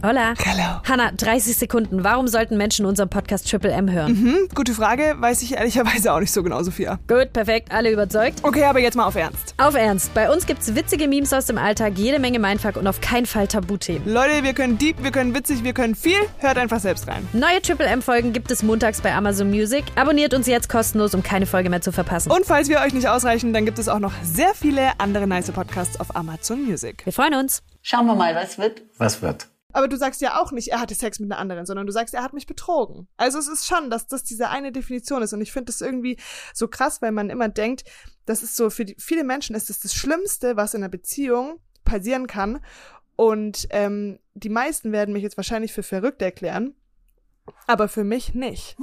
Hola. Hello. Hanna, 30 Sekunden. Warum sollten Menschen unseren Podcast Triple M hören? Hm, gute Frage, weiß ich ehrlicherweise auch nicht so genau, Sophia. Gut, perfekt, alle überzeugt. Okay, aber jetzt mal auf Ernst. Auf Ernst, bei uns gibt's witzige Memes aus dem Alltag, jede Menge Mindfuck und auf keinen Fall Tabuthemen. Leute, wir können deep, wir können witzig, wir können viel. Hört einfach selbst rein. Neue Triple M-Folgen gibt es montags bei Amazon Music. Abonniert uns jetzt kostenlos, um keine Folge mehr zu verpassen. Und falls wir euch nicht ausreichen, dann gibt es auch noch sehr viele andere nice Podcasts auf Amazon Music. Wir freuen uns. Schauen wir mal, was wird. Was wird? Aber du sagst ja auch nicht, er hatte Sex mit einer anderen, sondern du sagst, er hat mich betrogen. Also es ist schon, dass das diese eine Definition ist. Und ich finde das irgendwie so krass, weil man immer denkt, das ist so, für die, viele Menschen ist das das Schlimmste, was in einer Beziehung passieren kann. Und ähm, die meisten werden mich jetzt wahrscheinlich für verrückt erklären, aber für mich nicht.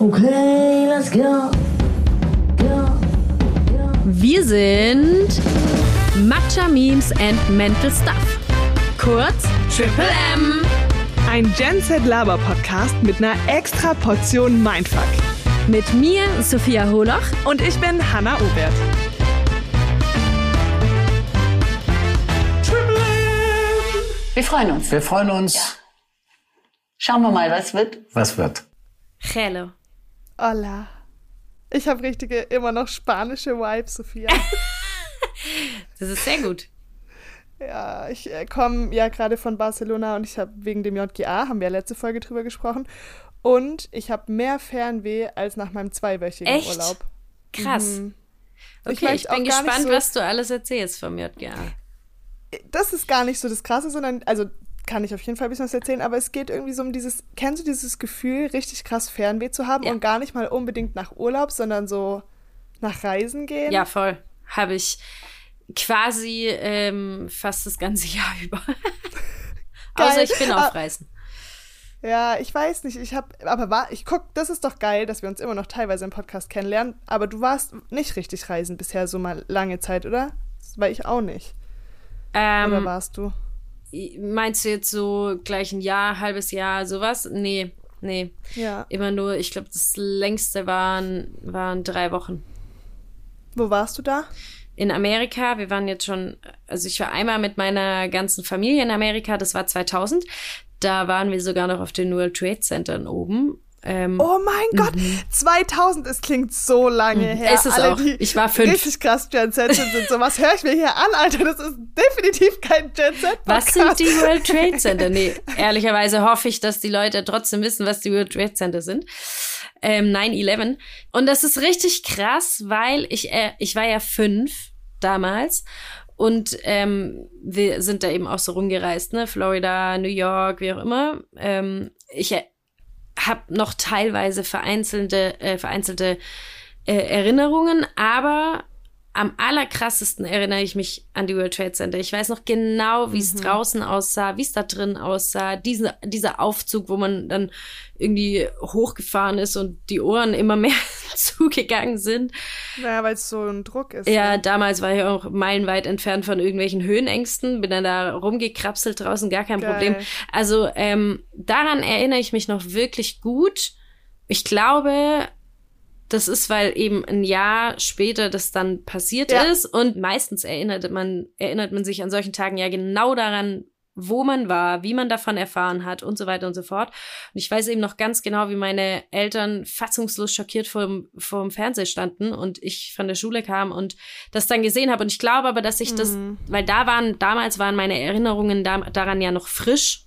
Okay, let's go. Go. Wir sind Matcha Memes and Mental Stuff. Kurz Triple M. Ein Gen Z Laber Podcast mit einer extra Portion Mindfuck. Mit mir, Sophia Holoch. Und ich bin Hanna Obert. Wir freuen uns. Wir freuen uns. Schauen wir mal, was wird. Was wird? Hello. Hola. Ich habe richtige, immer noch spanische Vibes, Sophia. Das ist sehr gut. Ja, ich äh, komme ja gerade von Barcelona und ich habe wegen dem JGA, haben wir ja letzte Folge drüber gesprochen. Und ich habe mehr Fernweh als nach meinem zweiwöchigen Echt? Urlaub. Krass. Mhm. Ich Okay, ich, auch bin gespannt, so- was du alles erzählst vom JGA. Das ist gar nicht so das Krasse, sondern, also kann ich auf jeden Fall ein bisschen was erzählen, aber es geht irgendwie so um dieses, kennst du dieses Gefühl, richtig krass Fernweh zu haben Ja. und gar nicht mal unbedingt nach Urlaub, sondern so nach Reisen gehen? Ja, voll. Habe ich quasi ähm, fast das ganze Jahr über. Außer ich bin Ah. auf Reisen. Ja, ich weiß nicht. Ich habe, aber war, ich guck, das ist doch geil, dass wir uns immer noch teilweise im Podcast kennenlernen. Aber du warst nicht richtig reisen bisher so mal lange Zeit, oder? Das war ich auch nicht. Oder Ähm, warst du? meinst du jetzt so gleich ein Jahr, halbes Jahr, sowas? Nee, nee. Ja. Immer nur, ich glaube, das längste waren, waren drei Wochen. Wo warst du da? In Amerika, wir waren jetzt schon, also ich war einmal mit meiner ganzen Familie in Amerika, das war 2000. Da waren wir sogar noch auf den World Trade Centern oben. Ähm, Oh mein Gott, 2000, es klingt so lange her. Mhm. Ist es Alle, auch. Ich war fünf. Richtig krass Gen Z sind. So, was höre ich mir hier an, Alter? Das ist definitiv kein Gen Z. Was sind die World Trade Center? Nee, ehrlicherweise hoffe ich, dass die Leute trotzdem wissen, was die World Trade Center sind. Ähm, 9-11. Und das ist richtig krass, weil ich, äh, ich war ja fünf damals und ähm, wir sind da eben auch so rumgereist, ne? Florida, New York, wie auch immer. Ähm, ich äh, habe noch teilweise vereinzelte, äh, vereinzelte äh, Erinnerungen, aber am allerkrassesten erinnere ich mich an die World Trade Center. Ich weiß noch genau, wie es draußen aussah, wie es da drin aussah. Diese, dieser Aufzug, wo man dann irgendwie hochgefahren ist und die Ohren immer mehr zugegangen sind. Naja, weil es so ein Druck ist. Ja, ne? damals war ich auch meilenweit entfernt von irgendwelchen Höhenängsten, bin dann da rumgekrapselt draußen, gar kein Geil. Problem. Also ähm, daran erinnere ich mich noch wirklich gut. Ich glaube, das ist, weil eben ein Jahr später das dann passiert Ja. ist und meistens erinnert man, erinnert man sich an solchen Tagen ja genau daran, wo man war, wie man davon erfahren hat und so weiter und so fort. Und ich weiß eben noch ganz genau, wie meine Eltern fassungslos schockiert vor dem, vor dem Fernseher standen und ich von der Schule kam und das dann gesehen habe. Und ich glaube aber, dass ich das, Mhm. weil da waren, damals waren meine Erinnerungen da, daran ja noch frisch.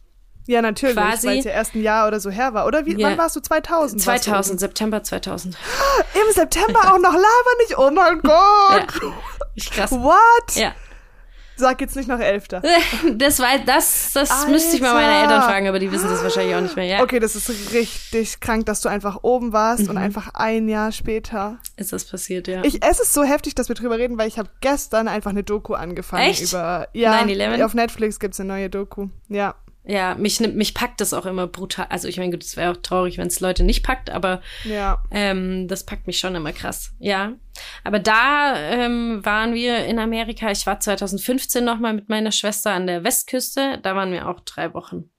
Ja, natürlich, weil es ja erst ein Jahr oder so her war. Oder wie, Ja. wann warst du? 2000? warst du 2000, September 2000. Im September auch noch Lava nicht? Oh mein Gott! Ich krass. What? Ja. Sag jetzt nicht noch Elfter. Das war, das, das müsste ich mal meine. Eltern fragen, aber die wissen das wahrscheinlich auch nicht mehr. Ja, Okay, das ist richtig krank, dass du einfach oben warst Mhm. und einfach ein Jahr später. ist das passiert, ja. Ich, es ist so heftig, dass wir drüber reden, weil ich habe gestern einfach eine Doku angefangen Echt? über ja 9/11? auf Netflix gibt's eine neue Doku. Ja. Ja, mich nimmt, mich packt das auch immer brutal. Also ich meine, gut, es wäre auch traurig, wenn es Leute nicht packt, aber Ja. ähm, das packt mich schon immer krass. Ja, aber da ähm, waren wir in Amerika. Ich war 2015 noch mal mit meiner Schwester an der Westküste. Da waren wir auch drei Wochen.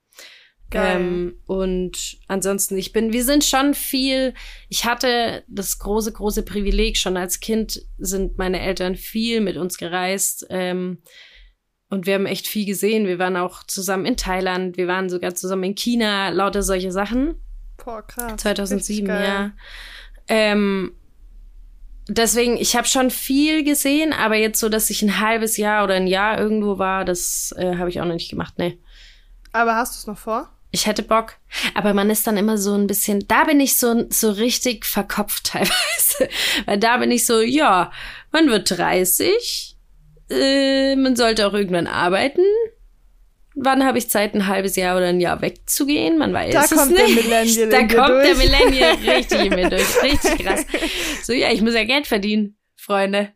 Geil. Ähm, und ansonsten, ich bin, wir sind schon viel, ich hatte das große, große Privileg, schon als Kind sind meine Eltern viel mit uns gereist. Ähm, und wir haben echt viel gesehen. Wir waren auch zusammen in Thailand, wir waren sogar zusammen in China, lauter solche Sachen. Boah, krass. 2007, Richtig geil. ja. Ähm, deswegen, ich habe schon viel gesehen, aber jetzt so, dass ich ein halbes Jahr oder ein Jahr irgendwo war, das äh, habe ich auch noch nicht gemacht, nee. Aber hast du es noch vor? Ich hätte Bock. Aber man ist dann immer so ein bisschen, da bin ich so, so richtig verkopft teilweise. Weil da bin ich so, ja, man wird 30, äh, man sollte auch irgendwann arbeiten. Wann habe ich Zeit, ein halbes Jahr oder ein Jahr wegzugehen? Man weiß Da es kommt der nicht. Millennial Da kommt der durch. Millennial richtig in mir durch. Richtig krass. So, ja, ich muss ja Geld verdienen, Freunde.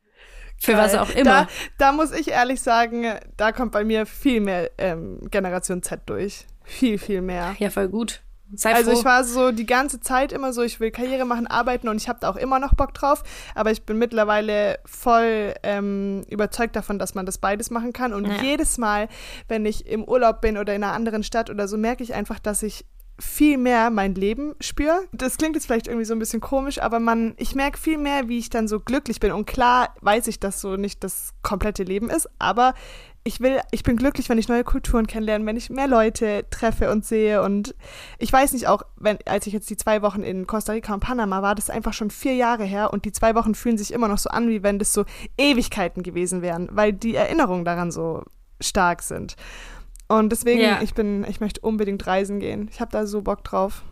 Für was auch immer. Da, da muss ich ehrlich sagen, da kommt bei mir viel mehr ähm, Generation Z durch. Viel, viel mehr. ja, voll gut. Sei Also froh. ich war so die ganze Zeit immer so, ich will Karriere machen, arbeiten und ich habe da auch immer noch Bock drauf. Aber ich bin mittlerweile voll ähm, überzeugt davon, dass man das beides machen kann. Und Ja. jedes Mal, wenn ich im Urlaub bin oder in einer anderen Stadt oder so, merke ich einfach, dass ich viel mehr mein Leben spüre. Das klingt jetzt vielleicht irgendwie so ein bisschen komisch, aber man, ich merke viel mehr, wie ich dann so glücklich bin. Und klar weiß ich, dass so nicht das komplette Leben ist, aber ich will, ich bin glücklich, wenn ich neue Kulturen kennenlerne, wenn ich mehr Leute treffe und sehe. Und ich weiß nicht auch, wenn, als ich jetzt die zwei Wochen in Costa Rica und Panama war, das ist einfach schon vier Jahre her und die zwei Wochen fühlen sich immer noch so an, wie wenn das so Ewigkeiten gewesen wären, weil die Erinnerungen daran so stark sind. Und deswegen, Ja. ich bin, ich möchte unbedingt reisen gehen. Ich habe da so Bock drauf.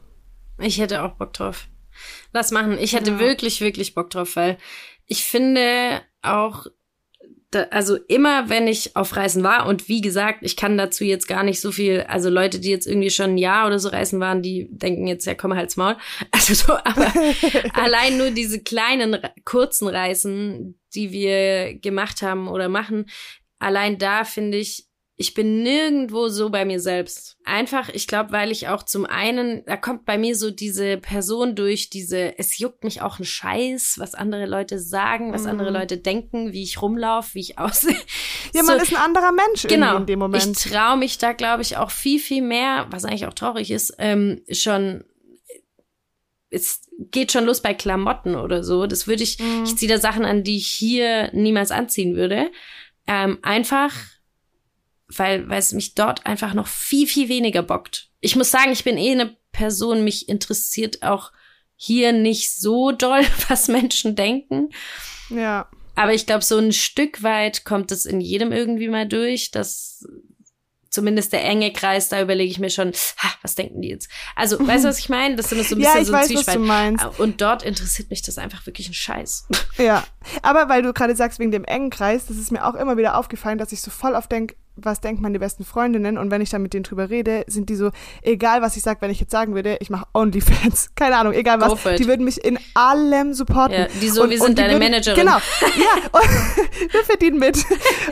Ich hätte auch Bock drauf. Lass machen. Ich hätte Ja. wirklich, wirklich Bock drauf, weil ich finde auch, da, also immer, wenn ich auf Reisen war und wie gesagt, ich kann dazu jetzt gar nicht so viel, also Leute, die jetzt irgendwie schon ein Jahr oder so reisen waren, die denken jetzt, ja, komm halt's Maul. Also so, aber allein nur diese kleinen, kurzen Reisen, die wir gemacht haben oder machen, allein da finde ich, ich bin nirgendwo so bei mir selbst. Einfach, ich glaube, weil ich auch zum einen, da kommt bei mir so diese Person durch, diese, es juckt mich auch ein Scheiß, was andere Leute sagen, was Mhm. andere Leute denken, wie ich rumlaufe, wie ich aussehe. Ja, So, man ist ein anderer Mensch genau. in dem Moment. Ich traue mich da, glaube ich, auch viel, viel mehr, was eigentlich auch traurig ist, ähm, schon es geht schon los bei Klamotten oder so. Das würde ich, Mhm. ich ziehe da Sachen an, die ich hier niemals anziehen würde. Ähm, einfach, weil, weil es mich dort einfach noch viel, viel weniger bockt. Ich muss sagen, ich bin eh eine Person, mich interessiert auch hier nicht so doll, was Menschen denken. ja. Aber ich glaube, so ein Stück weit kommt es in jedem irgendwie mal durch, dass zumindest der enge Kreis, da überlege ich mir schon, ha, was denken die jetzt? Also, weißt du, was ich meine? Das immer so ein Ja, bisschen ich so ein weiß, was Zwiespalt. du meinst. Und dort interessiert mich das einfach wirklich ein Scheiß. Ja, aber weil du gerade sagst, wegen dem engen Kreis, das ist mir auch immer wieder aufgefallen, dass ich so voll oft denk, was denken meine besten Freundinnen und wenn ich dann mit denen drüber rede, sind die so, egal was ich sag, wenn ich jetzt sagen würde, ich mache Onlyfans, keine Ahnung, egal was, die würden mich in allem supporten. Ja, die so, wir sind deine Managerin. Genau, ja, und wir verdienen mit.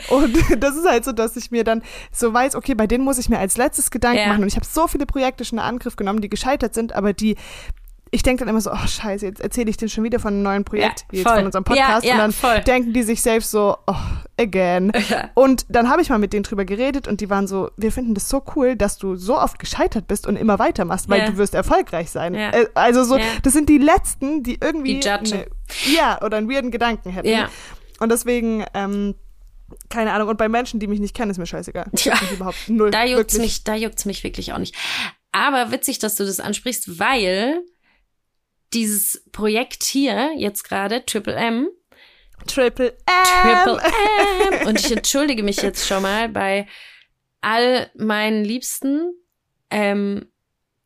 Und das ist halt so, dass ich mir dann so weiß, okay, bei denen muss ich mir als letztes Gedanken Ja. machen und ich habe so viele Projekte schon in Angriff genommen, die gescheitert sind, aber die ich denke dann immer so, oh scheiße, jetzt erzähle ich denen schon wieder von einem neuen Projekt, Ja, jetzt von unserem Podcast. Ja, ja, und dann voll. denken die sich selbst so, oh, again. Und dann habe ich mal mit denen drüber geredet und die waren so, wir finden das so cool, dass du so oft gescheitert bist und immer weitermachst, weil du wirst erfolgreich sein. Äh, Also so, das sind die Letzten, die irgendwie Die judgen. ne- ja, oder einen weirden Gedanken hätten. Ja. Und deswegen, ähm, keine Ahnung, und bei Menschen, die mich nicht kennen, ist mir scheißegal. Ja. Überhaupt null. Da juckt's wirklich. mich, da juckt's mich wirklich auch nicht. Aber witzig, dass du das ansprichst, weil dieses Projekt hier jetzt gerade, Triple M, Triple M. Triple M. Und ich entschuldige mich jetzt schon mal bei all meinen Liebsten. Ähm,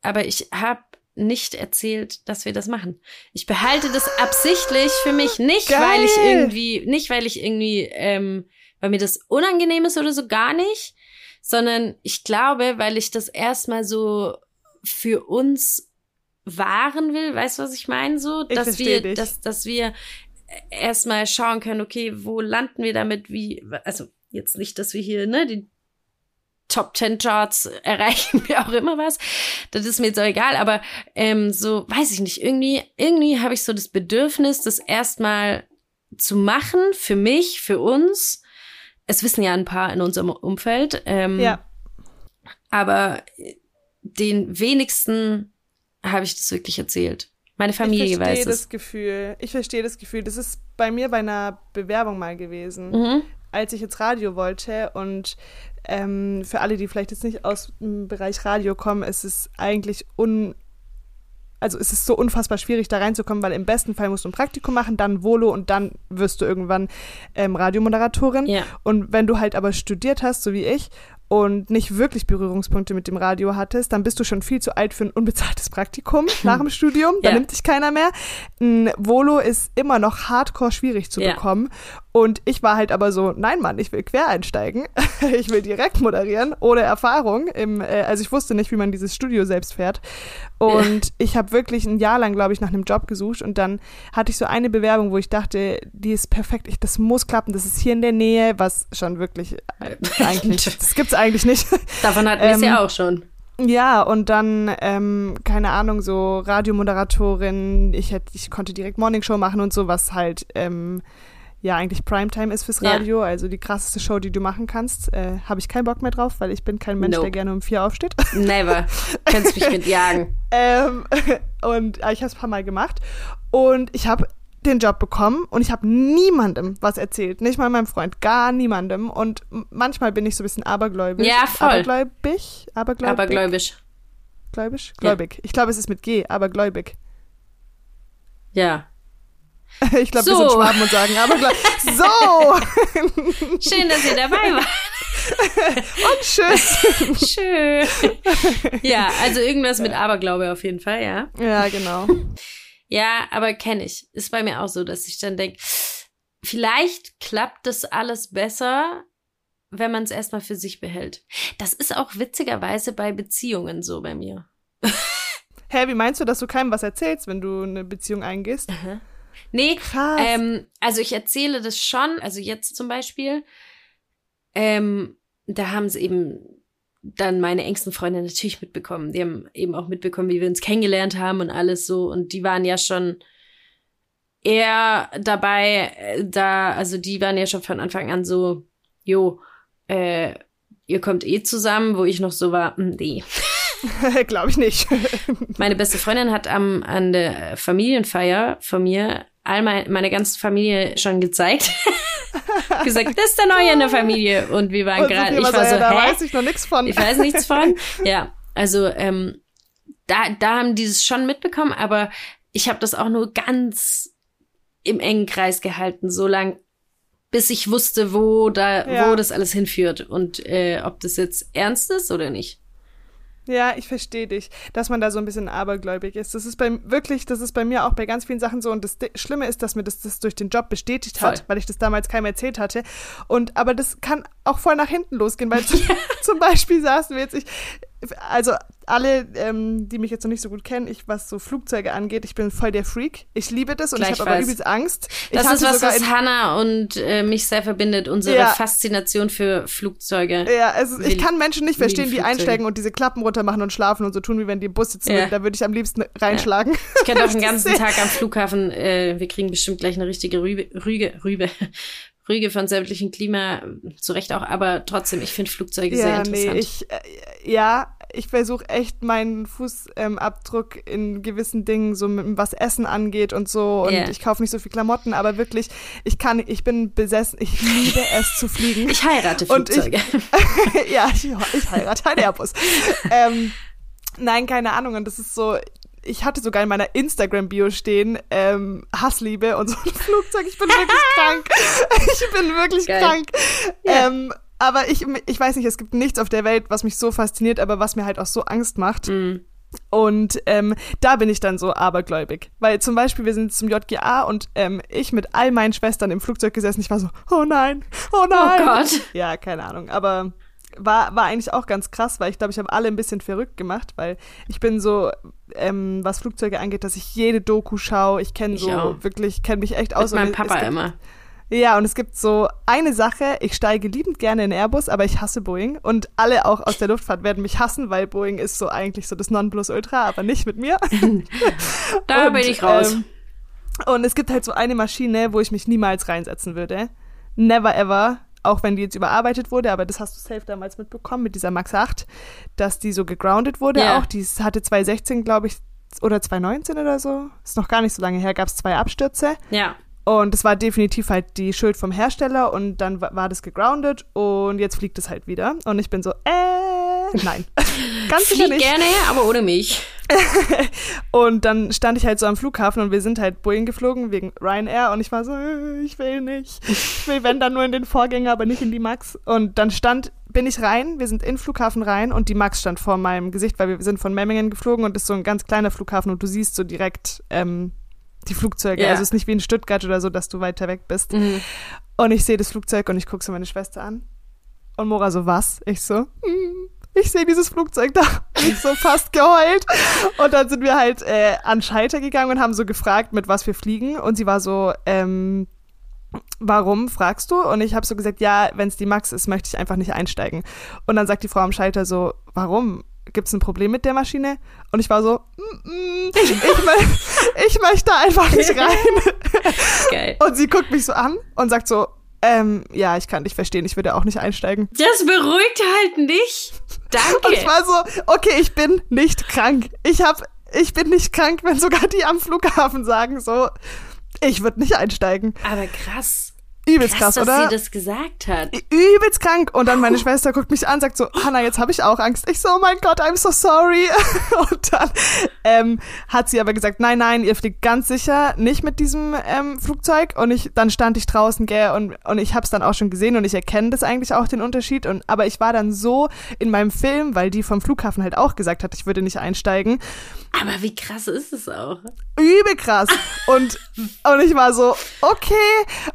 aber ich habe nicht erzählt, dass wir das machen. Ich behalte das absichtlich für mich, nicht Geil. weil ich irgendwie, nicht weil ich irgendwie, ähm, weil mir das unangenehm ist oder so, gar nicht, sondern ich glaube, weil ich das erstmal so für uns wahren will, weißt du, was ich meine? So, Ich dass wir, dich. dass, dass wir erstmal schauen können, okay, wo landen wir damit, wie, also jetzt nicht, dass wir hier, ne, die Top 10 Charts erreichen, wie auch immer was. Das ist mir jetzt auch egal, aber ähm, so, weiß ich nicht, irgendwie, irgendwie habe ich so das Bedürfnis, das erstmal zu machen, für mich, für uns. Es wissen ja ein paar in unserem Umfeld. Ähm, Ja. Aber den wenigsten habe ich das wirklich erzählt. Meine Familie ich verstehe weiß das es. Gefühl. Ich verstehe das Gefühl. Das ist bei mir bei einer Bewerbung mal gewesen. Mhm. als ich ins Radio wollte und ähm, für alle, die vielleicht jetzt nicht aus dem Bereich Radio kommen, ist es eigentlich un also es ist so unfassbar schwierig, da reinzukommen, weil im besten Fall musst du ein Praktikum machen, dann Volo und dann wirst du irgendwann ähm, Radiomoderatorin. Ja. Und wenn du halt aber studiert hast, so wie ich, und nicht wirklich Berührungspunkte mit dem Radio hattest, dann bist du schon viel zu alt für ein unbezahltes Praktikum nach dem Studium. Da Ja. nimmt dich keiner mehr. Ein Volo ist immer noch hardcore schwierig zu Ja. bekommen. Und ich war halt aber so, nein Mann, ich will quer einsteigen. ich will direkt moderieren, ohne Erfahrung. Im, äh, also ich wusste nicht, wie man dieses Studio selbst fährt. Und ich habe wirklich ein Jahr lang, glaube ich, nach einem Job gesucht. Und dann hatte ich so eine Bewerbung, wo ich dachte, die ist perfekt, ich, das muss klappen, das ist hier in der Nähe, was schon wirklich äh, eigentlich, das gibt's eigentlich nicht. Davon hatten wir es Ähm, ja auch schon. Ja, und dann, ähm, keine Ahnung, so Radiomoderatorin, ich hätte, ich konnte direkt Morningshow machen und so, was halt, ähm, ja, eigentlich Primetime ist fürs Ja. Radio, also die krasseste Show, die du machen kannst. Äh, Habe ich keinen Bock mehr drauf, weil ich bin kein Mensch, Nope. der gerne um vier aufsteht. Never. Kannst mich mitjagen. ähm, und äh, ich habe es ein paar Mal gemacht und ich habe den Job bekommen und ich habe niemandem was erzählt, nicht mal meinem Freund, gar niemandem. Und manchmal bin ich so ein bisschen abergläubisch. Ja, voll. Abergläubig? Abergläubig? Aber gläubisch. Gläubisch? Ja. Gläubig. Ich glaube, es ist mit G, aber gläubig. Ja. Ich glaube, wir So. sind Schwaben und sagen abergläubig. So! Schön, dass ihr dabei wart. Und tschüss! Schön. Ja, also irgendwas mit Aberglaube auf jeden Fall, ja. Ja, genau. Ja, aber kenne ich. Ist bei mir auch so, dass ich dann denke, vielleicht klappt das alles besser, wenn man es erstmal für sich behält. Das ist auch witzigerweise bei Beziehungen so bei mir. Hä, wie meinst du, dass du keinem was erzählst, wenn du eine Beziehung eingehst? Nee, Krass. ähm, also ich erzähle das schon, also jetzt zum Beispiel, ähm, da haben sie eben dann meine engsten Freunde natürlich mitbekommen. Die haben eben auch mitbekommen, wie wir uns kennengelernt haben und alles so. Und die waren ja schon eher dabei, äh, da, also die waren ja schon von Anfang an so, jo, äh, ihr kommt eh zusammen, wo ich noch so war, "Mm, nee. glaube ich nicht. Meine beste Freundin hat am, an der Familienfeier von mir all mein, meine ganze Familie schon gezeigt. gesagt, das ist der Neue in der Familie. Und wir waren gerade, ich war so, ja, da hä? weiß ich noch nichts von. Ich weiß nichts von. Ja, also ähm, da, da haben die es schon mitbekommen, aber ich habe das auch nur ganz im engen Kreis gehalten, so lang, bis ich wusste, wo da, Ja. wo das alles hinführt und äh, ob das jetzt ernst ist oder nicht. Ja, ich verstehe dich, dass man da so ein bisschen abergläubig ist. Das ist bei wirklich, das ist bei mir auch bei ganz vielen Sachen so. Und das Schlimme ist, dass mir das, das durch den Job bestätigt hat, Voll. weil ich das damals keinem erzählt hatte. Und aber das kann auch voll nach hinten losgehen, weil zum, zum Beispiel saßen wir jetzt, ich, also alle, ähm, die mich jetzt noch nicht so gut kennen, ich, was so Flugzeuge angeht, ich bin voll der Freak. Ich liebe das und ich habe aber übelst Angst. Ich Das ist was, was Hannah und äh, mich sehr verbindet, unsere Ja. Faszination für Flugzeuge. Ja, also ich kann Menschen nicht verstehen, die einsteigen und diese Klappen runter machen und schlafen und so tun, wie wenn die im Bus sitzen Ja. Da würde ich am liebsten reinschlagen. Ich könnte auch den ganzen Tag am Flughafen, äh, wir kriegen bestimmt gleich eine richtige Rübe, Rüge, Rübe, Rüge von sämtlichen Klima, zu Recht auch, aber trotzdem, ich finde Flugzeuge sehr Ja, interessant. nee, ich, äh, ja, ich versuche echt meinen Fußabdruck ähm, in gewissen Dingen, so mit, was Essen angeht und so. Und Ja. ich kaufe nicht so viel Klamotten, aber wirklich, ich kann, ich bin besessen, ich liebe es zu fliegen. Ich heirate Und ich- Flugzeuge. ja, ich, ich heirate einen Airbus. ähm, nein, keine Ahnung. Und das ist so, ich hatte sogar in meiner Instagram-Bio stehen, ähm, Hassliebe und so ein Flugzeug. Ich bin wirklich krank. Ich bin wirklich Geil. krank. Ja. Ähm, aber ich, ich weiß nicht, es gibt nichts auf der Welt, was mich so fasziniert, aber was mir halt auch so Angst macht. Mm. Und ähm, da bin ich dann so abergläubig. Weil zum Beispiel, wir sind zum JGA und ähm, ich mit all meinen Schwestern im Flugzeug gesessen. Ich war so, oh nein, oh nein. Oh Gott. Ja, keine Ahnung. Aber war, war eigentlich auch ganz krass, weil ich glaube, ich habe alle ein bisschen verrückt gemacht, weil ich bin so, ähm, was Flugzeuge angeht, dass ich jede Doku schaue. Ich kenne so auch. wirklich, kenne mich echt Mit aus. Und meinem Papa gibt, immer. Ja, und es gibt so eine Sache, ich steige liebend gerne in Airbus, aber ich hasse Boeing. Und alle auch aus der Luftfahrt werden mich hassen, weil Boeing ist so eigentlich so das Nonplusultra, aber nicht mit mir. Da Und, bin ich raus. ähm, und es gibt halt so eine Maschine, wo ich mich niemals reinsetzen würde. Never ever. Auch wenn die jetzt überarbeitet wurde, aber das hast du safe damals mitbekommen mit dieser Max 8, dass die so gegroundet wurde Ja. auch. Die hatte 2016, glaube ich, oder 2019 oder so. Ist noch gar nicht so lange her, gab es zwei Abstürze. ja. Und es war definitiv halt die Schuld vom Hersteller und dann wa- war das gegroundet und jetzt fliegt es halt wieder. Und ich bin so, äh, nein. Ganz sicher nicht. gerne, aber ohne mich. Und dann stand ich halt so am Flughafen und wir sind halt Boeing geflogen wegen Ryanair und ich war so, äh, ich will nicht. Ich will, wenn dann nur in den Vorgänger, aber nicht in die Max. Und dann stand, bin ich rein, wir sind in den Flughafen rein und die Max stand vor meinem Gesicht, weil wir sind von Memmingen geflogen und ist so ein ganz kleiner Flughafen und du siehst so direkt ähm, die Flugzeuge. Ja. Also es ist nicht wie in Stuttgart oder so, dass du weiter weg bist. Mhm. Und ich sehe das Flugzeug und ich gucke so meine Schwester an. Und Mora so, was? Ich so, hm, ich sehe dieses Flugzeug da. Ich so fast geheult. Und dann sind wir halt äh, an Schalter gegangen und haben so gefragt, mit was wir fliegen. Und sie war so, ähm, warum fragst du? Und ich habe so gesagt, ja, wenn es die Max ist, möchte ich einfach nicht einsteigen. Und dann sagt die Frau am Schalter so, warum? Gibt es ein Problem mit der Maschine? Und ich war so, mm, mm, ich, mö- ich möchte einfach nicht rein. Geil. Und sie guckt mich so an und sagt so, ähm, ja, ich kann dich verstehen, ich würde auch nicht einsteigen. Das beruhigt halt nicht. Und ich Danke. war so, okay, ich bin nicht krank. Ich hab, ich bin nicht krank, wenn sogar die am Flughafen sagen so, ich würde nicht einsteigen. Aber krass. Übelst Krass, krass, dass oder? sie das gesagt hat. Übelst krank. Und dann meine Schwester guckt mich an, sagt so, Hannah, jetzt habe ich auch Angst. Ich so, oh mein Gott, I'm so sorry. Und dann ähm, hat sie aber gesagt, nein, nein, ihr fliegt ganz sicher nicht mit diesem ähm, Flugzeug. Und ich, dann stand ich draußen, gell, und, und ich habe es dann auch schon gesehen und ich erkenne das eigentlich auch den Unterschied. Und aber ich war dann so in meinem Film, weil die vom Flughafen halt auch gesagt hat, ich würde nicht einsteigen. Aber wie krass ist es auch? übel krass. Und, und ich war so, okay.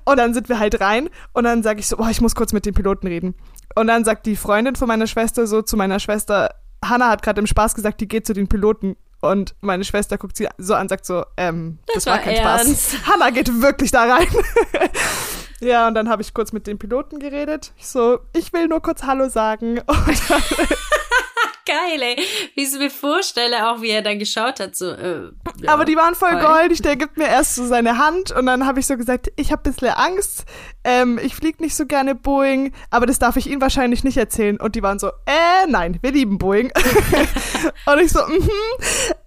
Und dann sind wir halt rein und dann sage ich so, boah, ich muss kurz mit dem Piloten reden. Und dann sagt die Freundin von meiner Schwester so zu meiner Schwester, Hannah hat gerade im Spaß gesagt, die geht zu den Piloten. Und meine Schwester guckt sie so an, sagt so, ähm, das, Das war war kein ernst. Spaß. Hannah geht wirklich da rein. ja, und dann habe ich kurz mit dem Piloten geredet. Ich so, ich will nur kurz Hallo sagen. Und dann, Geil, ey. Wie ich es mir vorstelle, auch wie er dann geschaut hat, so, äh, ja, Aber die waren voll voll. goldig. Der gibt mir erst so seine Hand und dann habe ich so gesagt, ich habe bisschen Angst. Ähm, ich fliege nicht so gerne Boeing, aber das darf ich Ihnen wahrscheinlich nicht erzählen. Und die waren so, äh, nein, wir lieben Boeing. und ich so, mhm.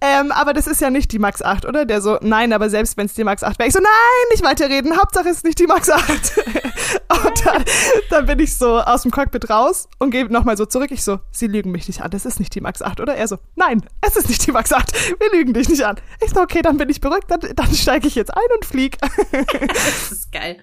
Ähm, aber das ist ja nicht die Max 8, oder? Der so, nein, aber selbst wenn es die Max 8 wäre. Ich so, nein, nicht weiterreden. Hauptsache es ist nicht die Max 8. und dann, dann bin ich so aus dem Cockpit raus und gehe nochmal so zurück. Ich so, Sie lügen mich nicht an. Das ist nicht die Max 8, oder? Er so, nein, es ist nicht die Max 8. Wir lügen dich nicht an. Ich so, okay, dann bin ich beruhigt. Dann, dann steige ich jetzt ein und flieg. Das ist geil.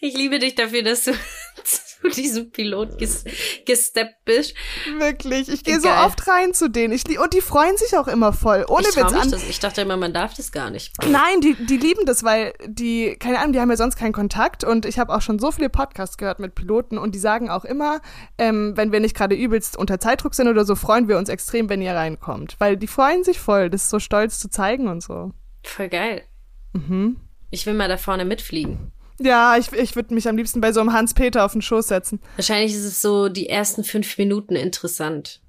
Ich liebe dich dafür, dass du zu diesem Pilot ges gesteppt bist. Wirklich. Ich gehe so oft rein zu denen. Ich, und die freuen sich auch immer voll. Ohne ich Witz an. das. Ich dachte immer, man darf das gar nicht. Nein, die, die lieben das, weil die, keine Ahnung, die haben ja sonst keinen Kontakt und ich habe auch schon so viele Podcasts gehört mit Piloten und die sagen auch immer, ähm, wenn wir nicht gerade übelst unter Zeitdruck sind oder so, freuen wir uns extrem, wenn ihr reinkommt. Weil die freuen sich voll, das ist so stolz zu zeigen und so. Voll geil. Mhm. Ich will mal da vorne mitfliegen. Ja, ich, ich würde mich am liebsten bei so einem Hans-Peter auf den Schoß setzen. Wahrscheinlich ist es so die ersten fünf Minuten interessant.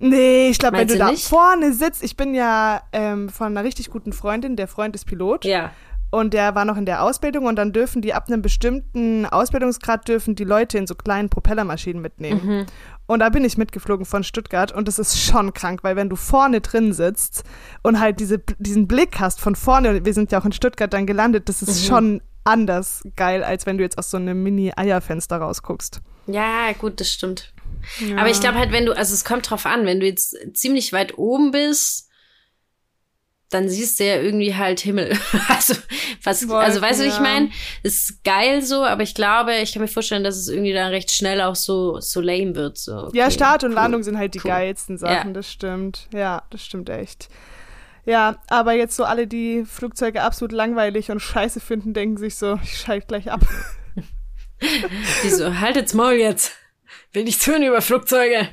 Nee, ich glaube, wenn du du da nicht? vorne sitzt, ich bin ja ähm, von einer richtig guten Freundin, der Freund ist Pilot. Ja. Und der war noch in der Ausbildung und dann dürfen die ab einem bestimmten Ausbildungsgrad dürfen die Leute in so kleinen Propellermaschinen mitnehmen. Und da bin ich mitgeflogen von Stuttgart und das ist schon krank, weil wenn du vorne drin sitzt und halt diese, diesen Blick hast von vorne, wir sind ja auch in Stuttgart dann gelandet, das ist schon anders geil, als wenn du jetzt aus so einem Mini-Eierfenster rausguckst. Ja, gut, das stimmt. Aber ich glaube halt, wenn du, also es kommt drauf an, wenn du jetzt ziemlich weit oben bist, dann siehst du ja irgendwie halt Himmel. Also, was, Wolken, also weißt du, wie ich ja. meine? Ist geil so, aber ich glaube, ich kann mir vorstellen, dass es irgendwie dann recht schnell auch so, so lame wird. So, okay, Ja, Start und cool. Landung sind halt die cool. geilsten Sachen, Ja. das stimmt. Ja, das stimmt echt. Ja, aber jetzt so alle, die Flugzeuge absolut langweilig und scheiße finden, denken sich so, ich schalte gleich ab. Die so, haltet's Maul jetzt. Will nicht hören über Flugzeuge.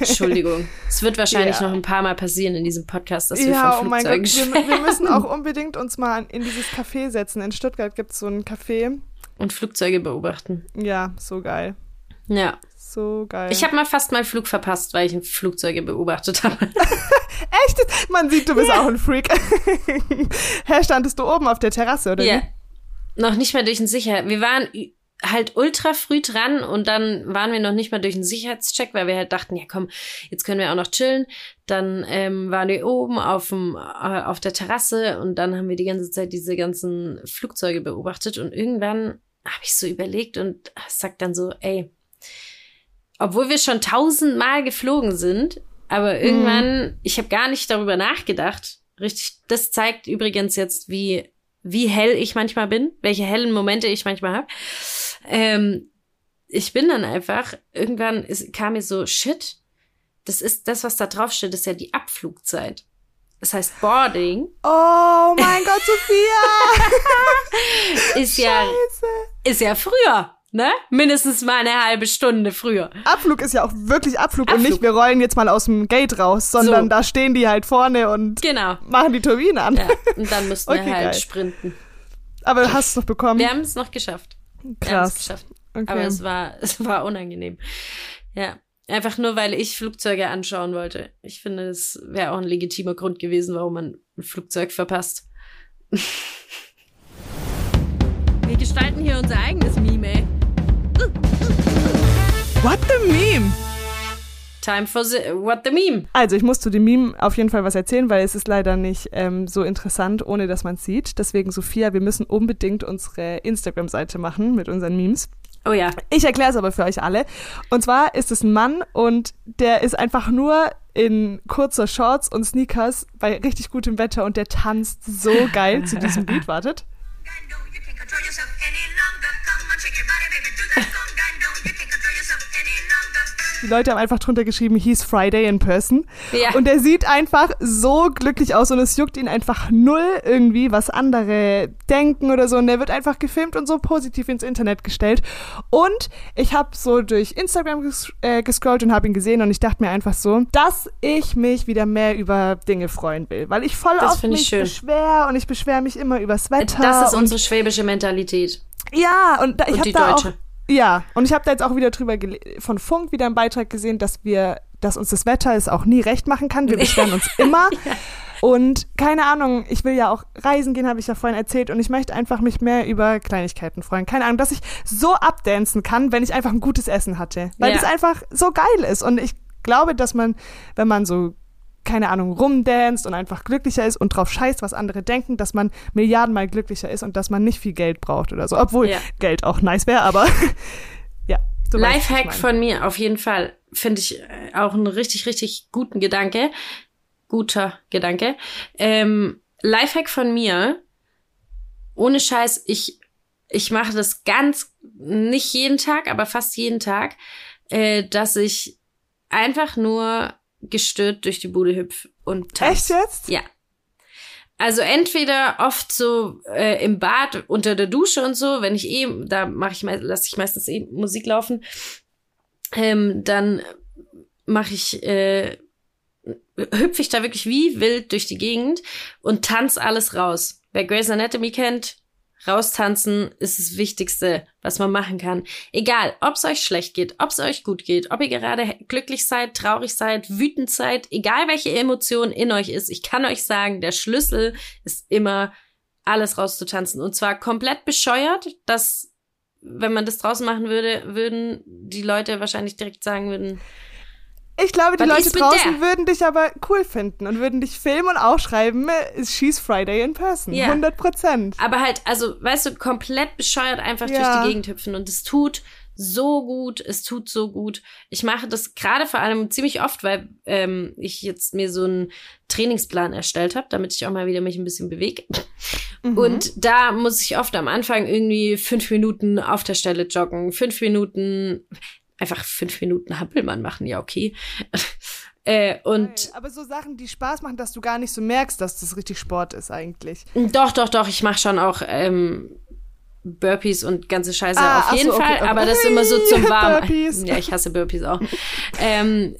Entschuldigung. Es wird wahrscheinlich Ja. noch ein paar Mal passieren in diesem Podcast, dass wir ja, von oh mein Gott, Flugzeugen wir, wir müssen auch unbedingt uns mal in dieses Café setzen. In Stuttgart gibt's so ein Café. und Flugzeuge beobachten. Ja, so geil. Ja. So geil. Ich habe mal fast meinen Flug verpasst, weil ich Flugzeuge beobachtet habe. Echt? Man sieht, du bist auch ein Freak. Hä, standest du oben auf der Terrasse, oder Ja. wie? Noch nicht mal durch den Sicherheit. Wir waren halt ultra früh dran und dann waren wir noch nicht mal durch den Sicherheitscheck, weil wir halt dachten, ja komm, jetzt können wir auch noch chillen. Dann ähm, waren wir oben auf, dem, äh, auf der Terrasse und dann haben wir die ganze Zeit diese ganzen Flugzeuge beobachtet und irgendwann habe ich so überlegt und sag dann so, ey, obwohl wir schon tausendmal geflogen sind, aber irgendwann, mhm. ich habe gar nicht darüber nachgedacht. Richtig, das zeigt übrigens jetzt, wie wie hell ich manchmal bin, welche hellen Momente ich manchmal habe. Ähm, ich bin dann einfach, irgendwann ist, kam mir so, shit, das ist das, was da drauf steht, ist ja die Abflugzeit. Das heißt Boarding. Oh mein Gott, Sophia! ist ja, ist ja früher ne? Mindestens mal eine halbe Stunde früher. Abflug ist ja auch wirklich Abflug, Abflug. und nicht, wir rollen jetzt mal aus dem Gate raus, sondern so. da stehen die halt vorne und genau. machen die Turbine an. Ja, und dann müssten okay, wir halt geil. sprinten. Aber du hast es noch bekommen. Wir haben es noch geschafft. Krass. Geschafft. Okay. Aber es war, es war unangenehm. Ja. Einfach nur, weil ich Flugzeuge anschauen wollte. Ich finde, es wäre auch ein legitimer Grund gewesen, warum man ein Flugzeug verpasst. Wir gestalten hier unser eigenes Meme, ey. What the Meme? Time for the What the Meme. Also ich muss zu dem Meme auf jeden Fall was erzählen, weil es ist leider nicht ähm, so interessant, ohne dass man es sieht. Deswegen, Sophia, wir müssen unbedingt unsere Instagram-Seite machen mit unseren Memes. Oh ja. Ich erkläre es aber für euch alle. Und zwar ist es ein Mann und der ist einfach nur in kurzer Shorts und Sneakers bei richtig gutem Wetter und der tanzt so geil zu diesem Beat. Wartet. Die Leute haben einfach drunter geschrieben, he's Friday in person. Ja. Und er sieht einfach so glücklich aus und es juckt ihn einfach null irgendwie, was andere denken oder so. Und der wird einfach gefilmt und so positiv ins Internet gestellt. Und ich habe so durch Instagram ges äh, gescrollt und habe ihn gesehen und ich dachte mir einfach so, dass ich mich wieder mehr über Dinge freuen will. Weil ich voll das oft mich beschwer und ich beschwere mich immer übers Wetter. Das ist unsere schwäbische Mentalität. Ja, und da, ich habe da Deutsche. auch ja, und ich habe da jetzt auch wieder drüber von Funk wieder einen Beitrag gesehen, dass wir, dass uns das Wetter es auch nie recht machen kann. Wir beschweren uns immer. ja. Und keine Ahnung, ich will ja auch reisen gehen, habe ich ja vorhin erzählt, und ich möchte einfach mich mehr über Kleinigkeiten freuen. Keine Ahnung, dass ich so abdancen kann, wenn ich einfach ein gutes Essen hatte. Weil ja. das einfach so geil ist. Und ich glaube, dass man, wenn man so keine Ahnung, rumdanzt und einfach glücklicher ist und drauf scheißt, was andere denken, dass man Milliardenmal glücklicher ist und dass man nicht viel Geld braucht oder so. Obwohl ja. Geld auch nice wäre, aber ja. Lifehack von mir, auf jeden Fall. Finde ich äh, auch einen richtig, richtig guten Gedanke. Guter Gedanke. Ähm, Lifehack von mir, ohne Scheiß, ich, ich mache das ganz, nicht jeden Tag, aber fast jeden Tag, äh, dass ich einfach nur gestört durch die Bude hüpf und tanz. Echt jetzt? Ja. Also entweder oft so äh, im Bad unter der Dusche und so, wenn ich eh, da mache ich lasse ich meistens eh Musik laufen, ähm, dann mache ich äh, hüpfe ich da wirklich wie wild durch die Gegend und tanz alles raus. Wer Grey's Anatomy kennt, Raustanzen ist das Wichtigste, was man machen kann. Egal, ob es euch schlecht geht, ob es euch gut geht, ob ihr gerade glücklich seid, traurig seid, wütend seid, egal welche Emotion in euch ist, ich kann euch sagen, der Schlüssel ist immer alles rauszutanzen. Und zwar komplett bescheuert, dass wenn man das draußen machen würde, würden die Leute wahrscheinlich direkt sagen würden, ich glaube, die Was Leute draußen würden dich aber cool finden und würden dich filmen und auch schreiben, She's Friday in person. Ja. 100 Prozent. Aber halt, also, weißt du, komplett bescheuert einfach ja. durch die Gegend hüpfen und es tut so gut, es tut so gut. Ich mache das gerade vor allem ziemlich oft, weil ähm, ich jetzt mir so einen Trainingsplan erstellt habe, damit ich auch mal wieder mich ein bisschen bewege. Mhm. Und da muss ich oft am Anfang irgendwie fünf Minuten auf der Stelle joggen, fünf Minuten einfach fünf Minuten Hampelmann machen, ja, okay. äh, und aber so Sachen, die Spaß machen, dass du gar nicht so merkst, dass das richtig Sport ist eigentlich. Doch, doch, doch. Ich mache schon auch ähm, Burpees und ganze Scheiße ah, auf jeden so, Fall. Okay. Aber das ist immer so zum Warm. Burpees. Ja, ich hasse Burpees auch. ähm,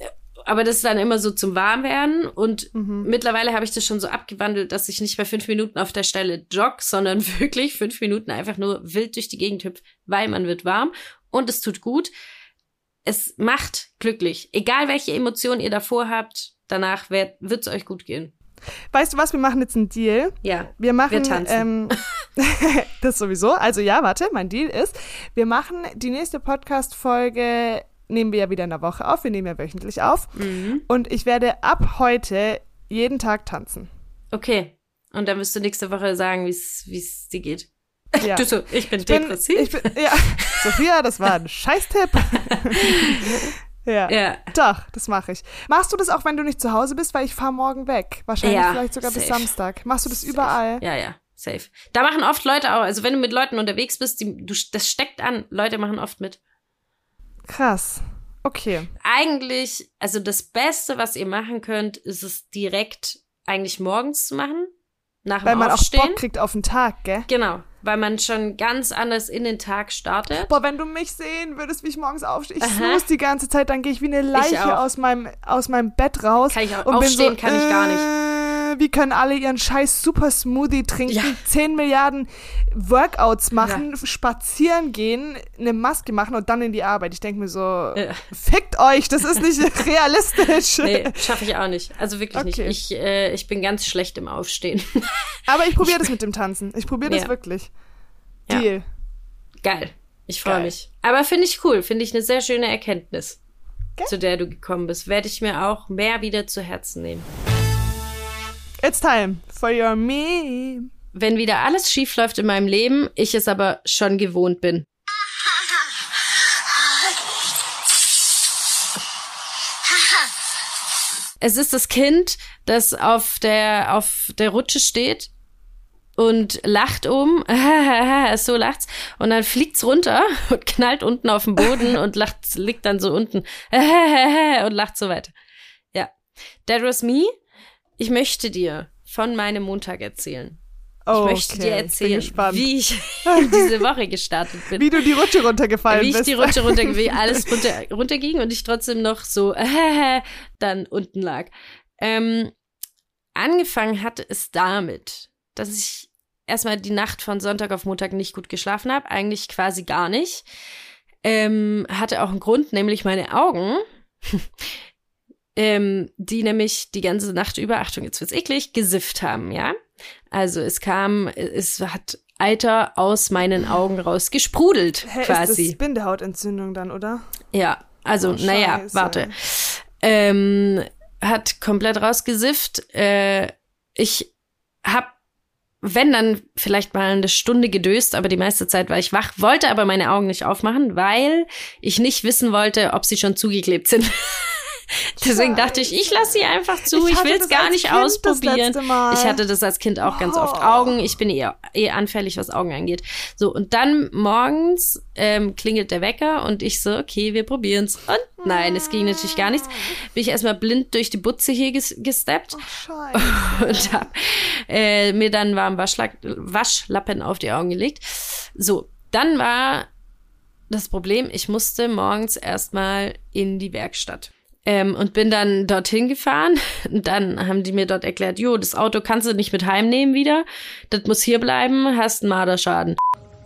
aber das ist dann immer so zum Warmwerden und mhm. mittlerweile habe ich das schon so abgewandelt, dass ich nicht mehr fünf Minuten auf der Stelle jogge, sondern wirklich fünf Minuten einfach nur wild durch die Gegend hüpfe, weil man wird warm und es tut gut es macht glücklich. Egal welche Emotionen ihr davor habt, danach wird es euch gut gehen. Weißt du was, wir machen jetzt einen Deal. Ja. Wir machen, wir tanzen. Ähm, Das sowieso. Also ja, warte, mein Deal ist, wir machen die nächste Podcast-Folge, nehmen wir ja wieder in der Woche auf. Wir nehmen ja wöchentlich auf. Mhm. Und ich werde ab heute jeden Tag tanzen. Okay. Und dann wirst du nächste Woche sagen, wie es dir geht. Ja. Du so, ich bin Ich bin, depressiv. ich bin, ja, Sophia, das war ein Scheißtipp. ja. ja. Doch, das mache ich. Machst du das auch, wenn du nicht zu Hause bist? Weil ich fahre morgen weg. Wahrscheinlich Ja, vielleicht sogar bis safe. Samstag. Machst du das Safe. überall? Ja, ja, safe. Da machen oft Leute auch, also wenn du mit Leuten unterwegs bist, die, du, das steckt an. Leute machen oft mit. Krass. Okay. Eigentlich, also das Beste, was ihr machen könnt, ist es direkt eigentlich morgens zu machen. Nach dem Weil man auch. Bock kriegt auf den Tag, gell? Genau, weil man schon ganz anders in den Tag startet. Boah, wenn du mich sehen würdest, wie ich morgens aufstehe. Ich snooze die ganze Zeit, dann gehe ich wie eine Leiche aus meinem, aus meinem Bett raus. Kann ich auch und bin aufstehen, so, kann ich gar nicht. Äh, wie können alle ihren scheiß Super Smoothie trinken, Ja. 10 Milliarden Workouts machen, spazieren gehen, eine Maske machen und dann in die Arbeit. Ich denke mir so, Ja. fickt euch, das ist nicht realistisch. Nee, schaffe ich auch nicht. Also wirklich Okay. nicht. Ich, äh, ich bin ganz schlecht im Aufstehen. Aber ich probiere das mit dem Tanzen. Ich probiere das Ja. wirklich. Ja. Deal. Geil. Ich freue mich. Aber finde ich cool. Finde ich eine sehr schöne Erkenntnis, Gell? zu der du gekommen bist. Werde ich mir auch mehr wieder zu Herzen nehmen. It's time for your meme. Wenn wieder alles schief läuft in meinem Leben, ich es aber schon gewohnt bin. Es ist das Kind, das auf der, auf der Rutsche steht und lacht um, so lacht's, und dann fliegt's runter und knallt unten auf den Boden und lacht, liegt dann so unten und lacht so weiter. Ja. That was me. Ich möchte dir von meinem Montag erzählen. Oh, Ich möchte dir okay. erzählen, Bin gespannt. wie ich in diese Woche gestartet bin. Wie du die Rutsche runtergefallen wie ich bist. die Rutsche runter, wie alles runter, runterging und ich trotzdem noch so dann unten lag. Ähm, angefangen hatte es damit, dass ich erstmal die Nacht von Sonntag auf Montag nicht gut geschlafen habe, eigentlich quasi gar nicht. Ähm, hatte auch einen Grund, nämlich meine Augen, ähm, die nämlich die ganze Nacht über, Achtung, jetzt wird's eklig, gesifft haben, ja. Also es kam, es hat Alter aus meinen Augen raus gesprudelt, Hä, quasi. ist das Bindehautentzündung dann, oder? Ja, also, Oh, naja, warte. Ähm, hat komplett rausgesifft. Äh, ich hab, wenn dann vielleicht mal eine Stunde gedöst, aber die meiste Zeit war ich wach, wollte aber meine Augen nicht aufmachen, weil ich nicht wissen wollte, ob sie schon zugeklebt sind. Deswegen dachte ich, ich lasse sie einfach zu, Ich ich, will es gar nicht Kind ausprobieren. Ich hatte das als Kind auch ganz oft. Oh. Augen, ich bin eh, eh anfällig, was Augen angeht. So, und dann morgens ähm, klingelt der Wecker und ich so, okay, wir probieren's. Und nein, es ging natürlich gar nichts. Bin ich erstmal blind durch die Butze hier ges gesteppt Scheiße. und hab äh, mir dann einen warmen Waschlack Waschlappen auf die Augen gelegt. So, dann war das Problem, ich musste morgens erstmal in die Werkstatt. Ähm, und bin dann dorthin gefahren. Und dann haben die mir dort erklärt, jo, das Auto kannst du nicht mit heimnehmen wieder. Das muss hier bleiben, hast einen Marderschaden.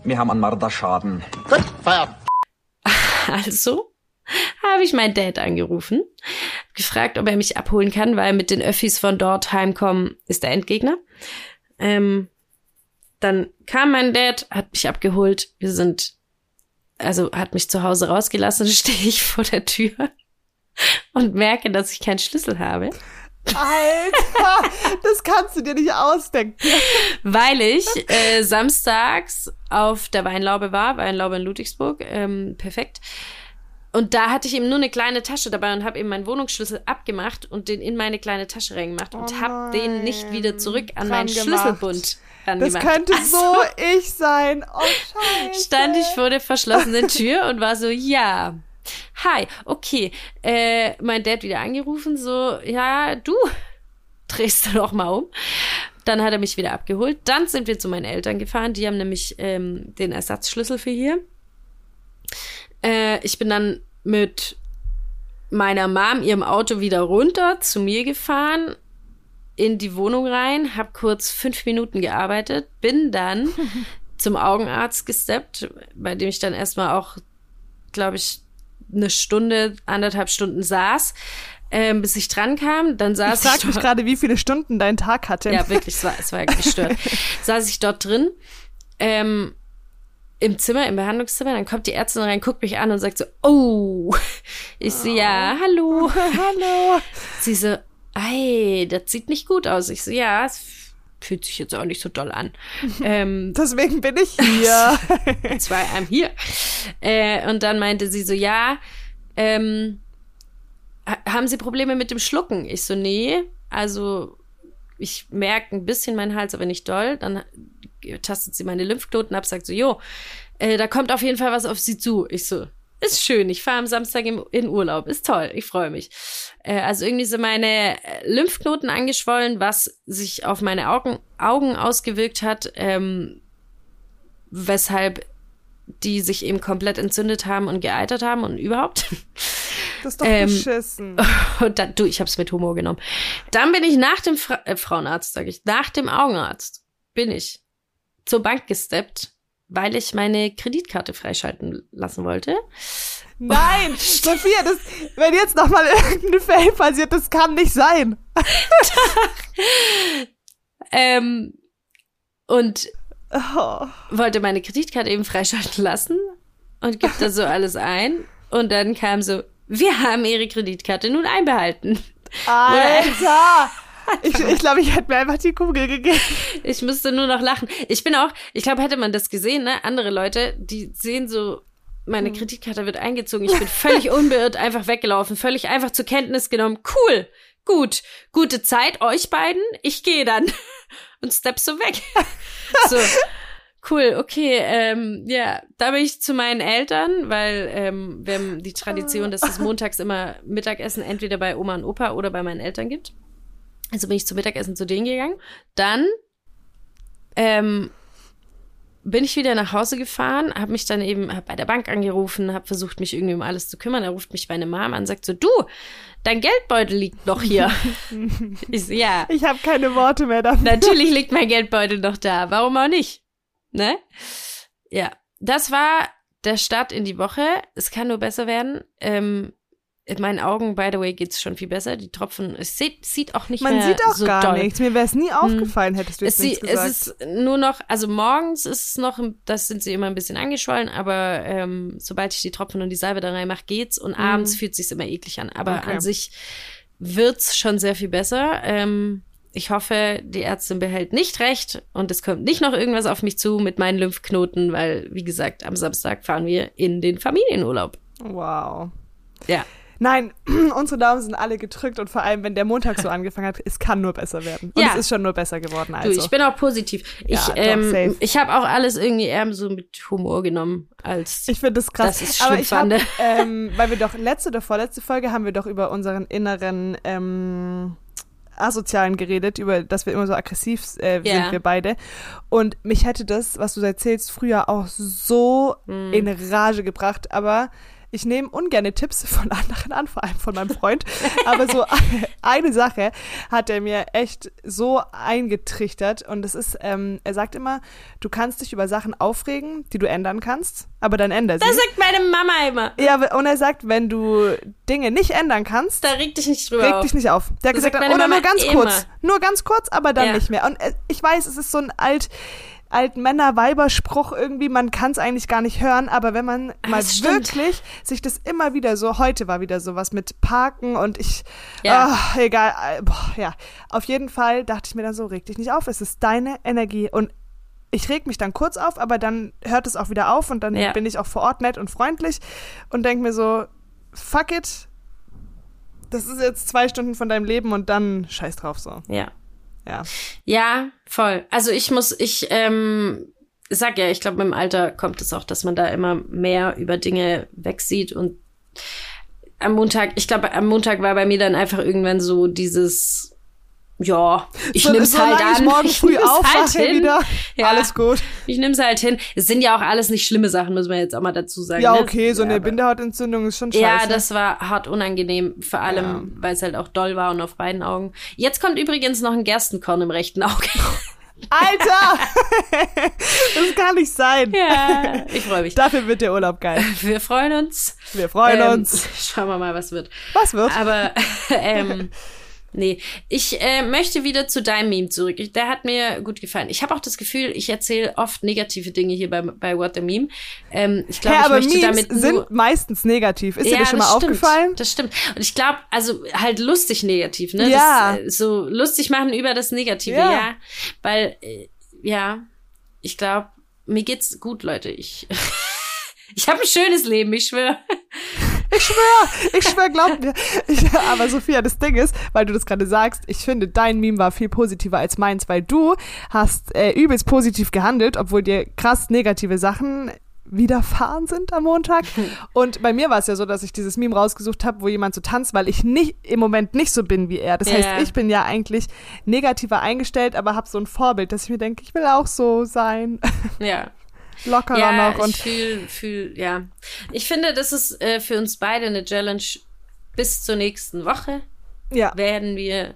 Wir haben einen Marderschaden. Gut, Feierabend. Also habe ich meinen Dad angerufen, gefragt, ob er mich abholen kann, weil mit den Öffis von dort heimkommen ist der Endgegner. Ähm, dann kam mein Dad, hat mich abgeholt. Wir sind, also hat mich zu Hause rausgelassen, stehe ich vor der Tür und merke, dass ich keinen Schlüssel habe, Alter, das kannst du dir nicht ausdenken. weil ich äh, samstags auf der Weinlaube war, Weinlaube in Ludwigsburg, ähm, perfekt. Und da hatte ich eben nur eine kleine Tasche dabei und habe eben meinen Wohnungsschlüssel abgemacht und den in meine kleine Tasche reingemacht und Oh habe den nicht wieder zurück an meinen gemacht. Schlüsselbund Das rangemacht. könnte Also so ich sein. Oh, scheiße. stand ich vor der verschlossenen Tür und war so, ja, hi, okay. Äh, mein Dad wieder angerufen, so, ja, du, drehst du doch mal um. Dann hat er mich wieder abgeholt. Dann sind wir zu meinen Eltern gefahren. Die haben nämlich ähm, den Ersatzschlüssel für hier. Äh, ich bin dann mit meiner Mom ihrem Auto wieder runter zu mir gefahren in die Wohnung rein, hab kurz fünf Minuten gearbeitet, bin dann zum Augenarzt gesteppt, bei dem ich dann erstmal auch, glaube ich, eine Stunde, anderthalb Stunden saß, ähm, bis ich dran kam. Dann Ich saß frag ich mich gerade, wie viele Stunden dein Tag hatte. ja, wirklich, es war, es war gestört. Saß ich dort drin ähm, im Zimmer, im Behandlungszimmer, dann kommt die Ärztin rein, guckt mich an und sagt so, oh. Ich so, ja, hallo. Hallo. Sie so, ei, das sieht nicht gut aus. Ich so, ja, es fühlt sich jetzt auch nicht so doll an. ähm, Deswegen bin ich hier. Why I'm here. Äh, und dann meinte sie so, ja, ähm, ha- haben Sie Probleme mit dem Schlucken? Ich so, nee, also ich merke ein bisschen meinen Hals, aber nicht doll. Dann tastet sie meine Lymphknoten ab, sagt so, jo, äh, da kommt auf jeden Fall was auf Sie zu. Ich so, ist schön, ich fahre am Samstag im, in Urlaub, ist toll, ich freue mich. Äh, also irgendwie sind meine äh, Lymphknoten angeschwollen, was sich auf meine Augen, Augen ausgewirkt hat, ähm, weshalb die sich eben komplett entzündet haben und geeitert haben und überhaupt. Das ist doch Ähm, beschissen. Und dann, du, ich hab's mit Humor genommen. Dann bin ich nach dem Fra äh, Frauenarzt, sage ich, nach dem Augenarzt, bin ich zur Bank gesteppt, weil ich meine Kreditkarte freischalten lassen wollte. Nein, Sophia, das, wenn jetzt noch mal irgendein Fail passiert, das kann nicht sein. Ähm, und Oh. wollte meine Kreditkarte eben freischalten lassen und gibt da so alles ein. Und dann kam so, wir haben ihre Kreditkarte nun einbehalten. Alter! Ich, ich glaube, ich hätte mir einfach die Kugel gegeben. Ich müsste nur noch lachen. Ich bin auch, ich glaube, hätte man das gesehen, ne? Andere Leute, die sehen so, meine Kreditkarte wird eingezogen. Ich bin völlig unbeirrt einfach weggelaufen, völlig einfach zur Kenntnis genommen. Cool, gut, gute Zeit euch beiden. Ich gehe dann und step so weg. So. Cool, okay, ähm, ja, da bin ich zu meinen Eltern, weil ähm, wir haben die Tradition, dass es montags immer Mittagessen entweder bei Oma und Opa oder bei meinen Eltern gibt. Also bin ich zum Mittagessen zu denen gegangen. Dann ähm, bin ich wieder nach Hause gefahren, habe mich dann eben hab bei der Bank angerufen, habe versucht, mich irgendwie um alles zu kümmern. Da ruft mich meine Mom an und sagt so, du, dein Geldbeutel liegt noch hier. ich so, ja, Ich habe keine Worte mehr dafür. natürlich liegt mein Geldbeutel noch da. Warum auch nicht? Ne? Ja, das war der Start in die Woche. Es kann nur besser werden. Ähm, in meinen Augen, by the way, geht's schon viel besser. Die Tropfen, es sieht, sieht auch nicht Man mehr sieht auch so gar doll. nichts. Mir wäre es nie aufgefallen, hättest du Es, nichts sie, gesagt. es ist nur noch, also morgens ist es noch, das sind sie immer ein bisschen angeschwollen, aber ähm, sobald ich die Tropfen und die Salbe da reinmache, geht's und abends fühlt sich's immer eklig an. Aber Mhm. Okay. an sich wird's schon sehr viel besser. Ähm, ich hoffe, die Ärztin behält nicht recht und es kommt nicht noch irgendwas auf mich zu mit meinen Lymphknoten, weil, wie gesagt, am Samstag fahren wir in den Familienurlaub. wow. Ja. Nein, unsere Daumen sind alle gedrückt und vor allem, wenn der Montag so angefangen hat, es kann nur besser werden. Und Ja. es ist schon nur besser geworden. Also. Du, ich bin auch positiv. Ich, Ja, ähm, ich habe auch alles irgendwie eher so mit Humor genommen als Ich finde das krass. Das ist Aber ich hab, fand. ähm, weil wir doch letzte oder vorletzte Folge haben wir doch über unseren inneren ähm, Asozialen geredet, über dass wir immer so aggressiv äh, Ja. sind wir beide. Und mich hätte das, was du erzählst, früher auch so Hm. in Rage gebracht. Aber ich nehme ungerne Tipps von anderen an, vor allem von meinem Freund. Aber so eine Sache hat er mir echt so eingetrichtert. Und das ist, ähm, er sagt immer, du kannst dich über Sachen aufregen, die du ändern kannst, aber dann änder sie. Das sagt meine Mama immer. Ja, und er sagt, wenn du Dinge nicht ändern kannst, Da reg dich nicht drüber reg auf. dich nicht auf. Der hat Das gesagt, oder nur Mama ganz immer. kurz. Nur ganz kurz, aber dann Ja. nicht mehr. Und äh, ich weiß, es ist so ein alt, alt Männer-Weiber-Spruch irgendwie, man kann es eigentlich gar nicht hören, aber wenn man mal Ah, stimmt. wirklich sich das immer wieder so, heute war wieder sowas mit Parken und ich, Ja. ah, egal, äh, boah, ja. Auf jeden Fall dachte ich mir dann so, reg dich nicht auf, es ist deine Energie und ich reg mich dann kurz auf, aber dann hört es auch wieder auf und dann Ja. bin ich auch vor Ort nett und freundlich und denke mir so, fuck it, das ist jetzt zwei Stunden von deinem Leben und dann scheiß drauf so. Ja. Ja. Ja, voll. Also ich muss, ich ähm, sag ja, ich glaube, mit dem Alter kommt es auch, dass man da immer mehr über Dinge wegsieht und am Montag, ich glaube, am Montag war bei mir dann einfach irgendwann so dieses, ja, ich So- nimm's halt an. ich morgen Ich früh nimm's halt aufwache hin. wieder, Ja. alles gut. Ich nehm's halt hin. Es sind ja auch alles nicht schlimme Sachen, muss man jetzt auch mal dazu sagen. Ja, ne? okay, so Ja, eine Bindehautentzündung ist schon scheiße. Ja, das war hart unangenehm, vor allem, Ja. weil es halt auch doll war und auf beiden Augen. Jetzt kommt übrigens noch ein Gerstenkorn im rechten Auge. Alter! das kann nicht sein. ja, ich freue mich. Dafür wird der Urlaub geil. Wir freuen uns. Wir freuen Ähm, uns. Schauen wir mal, was wird. Was wird? Aber ähm, Nee, ich äh, möchte wieder zu deinem Meme zurück. Ich, der hat mir gut gefallen. Ich habe auch das Gefühl, ich erzähle oft negative Dinge hier bei, bei What the Meme. Ähm, ich glaube, Hä, ich möchte Memes damit nur, sind meistens negativ. Ist dir Ja, das schon mal stimmt. aufgefallen? Das stimmt. Und ich glaube, also halt lustig negativ, ne? Ja. Das, äh, so lustig machen über das Negative, Ja. ja. Weil, äh, ja, ich glaube, mir geht's gut, Leute. Ich, ich habe ein schönes Leben, ich schwöre. Ich schwör, ich schwör, glaub mir. Ich, aber Sophia, das Ding ist, weil du das gerade sagst, ich finde, dein Meme war viel positiver als meins, weil du hast äh, übelst positiv gehandelt, obwohl dir krass negative Sachen widerfahren sind am Montag. Und bei mir war es ja so, dass ich dieses Meme rausgesucht habe, wo jemand so tanzt, weil ich nicht im Moment nicht so bin wie er. Das Ja. heißt, ich bin ja eigentlich negativer eingestellt, aber habe so ein Vorbild, dass ich mir denke, ich will auch so sein. Ja. Lockerer Ja, noch und ich fühl, fühl, ja. Ich finde, das ist äh, für uns beide eine Challenge. Bis zur nächsten Woche ja. werden wir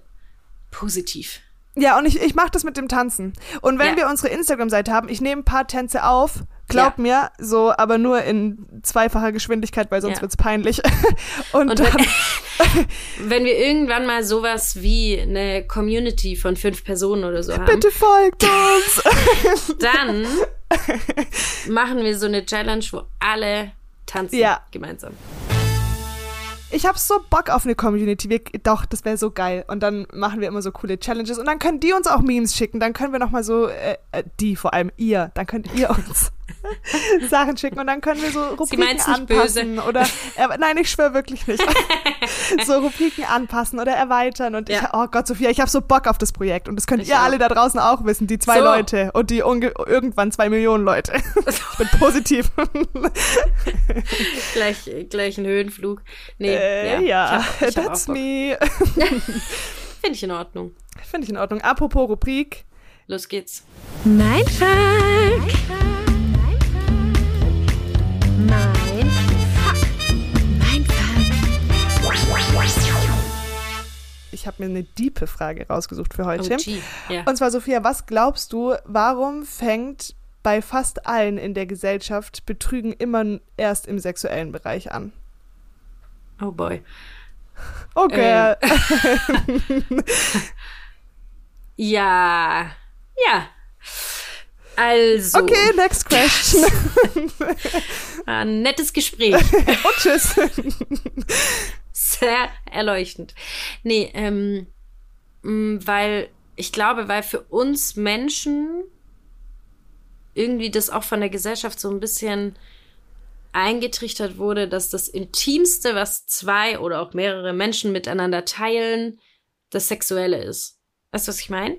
positiv. Ja, und ich, ich mache das mit dem Tanzen. Und wenn Ja. wir unsere Instagram-Seite haben, ich nehme ein paar Tänze auf, glaub Ja. mir, so, aber nur in zweifacher Geschwindigkeit, weil sonst Ja. wird's peinlich. Und, Und dann, wenn, wenn wir irgendwann mal sowas wie eine Community von fünf Personen oder so haben, bitte folgt uns. dann machen wir so eine Challenge, wo alle tanzen Ja. gemeinsam. Ich hab so Bock auf eine Community. Wir, doch, das wäre so geil. Und dann machen wir immer so coole Challenges. Und dann können die uns auch Memes schicken. Dann können wir noch mal so, äh, äh, die vor allem ihr, dann könnt ihr uns Sachen schicken. Und dann können wir so Rubriken anpassen. Oder, äh, nein, ich schwöre wirklich nicht. so Rubriken anpassen oder erweitern. Und ich, Ja. oh Gott, Sophia, ich habe so Bock auf das Projekt. Und das könnt Ich ihr auch. alle da draußen auch wissen. Die zwei So. Leute und die irgendwann zwei Millionen Leute. ich bin positiv. gleich, gleich ein Höhenflug. Nee, äh, ja, ich hab, ich that's me. Finde ich in Ordnung. Finde ich in Ordnung. Apropos Rubrik. Los geht's. Mein Fuck. Mein Ich habe mir eine diepe Frage rausgesucht für heute. Oh. Ja. Und zwar, Sophia, was glaubst du, warum fängt bei fast allen in der Gesellschaft Betrügen immer erst im sexuellen Bereich an? Oh boy. Okay. Ja. Ja. Also, Okay, next question. ein nettes Gespräch. Und tschüss. Sehr erleuchtend. Nee, ähm, mh, weil ich glaube, weil für uns Menschen irgendwie das auch von der Gesellschaft so ein bisschen eingetrichtert wurde, dass das Intimste, was zwei oder auch mehrere Menschen miteinander teilen, das Sexuelle ist. Weißt du, was ich meine?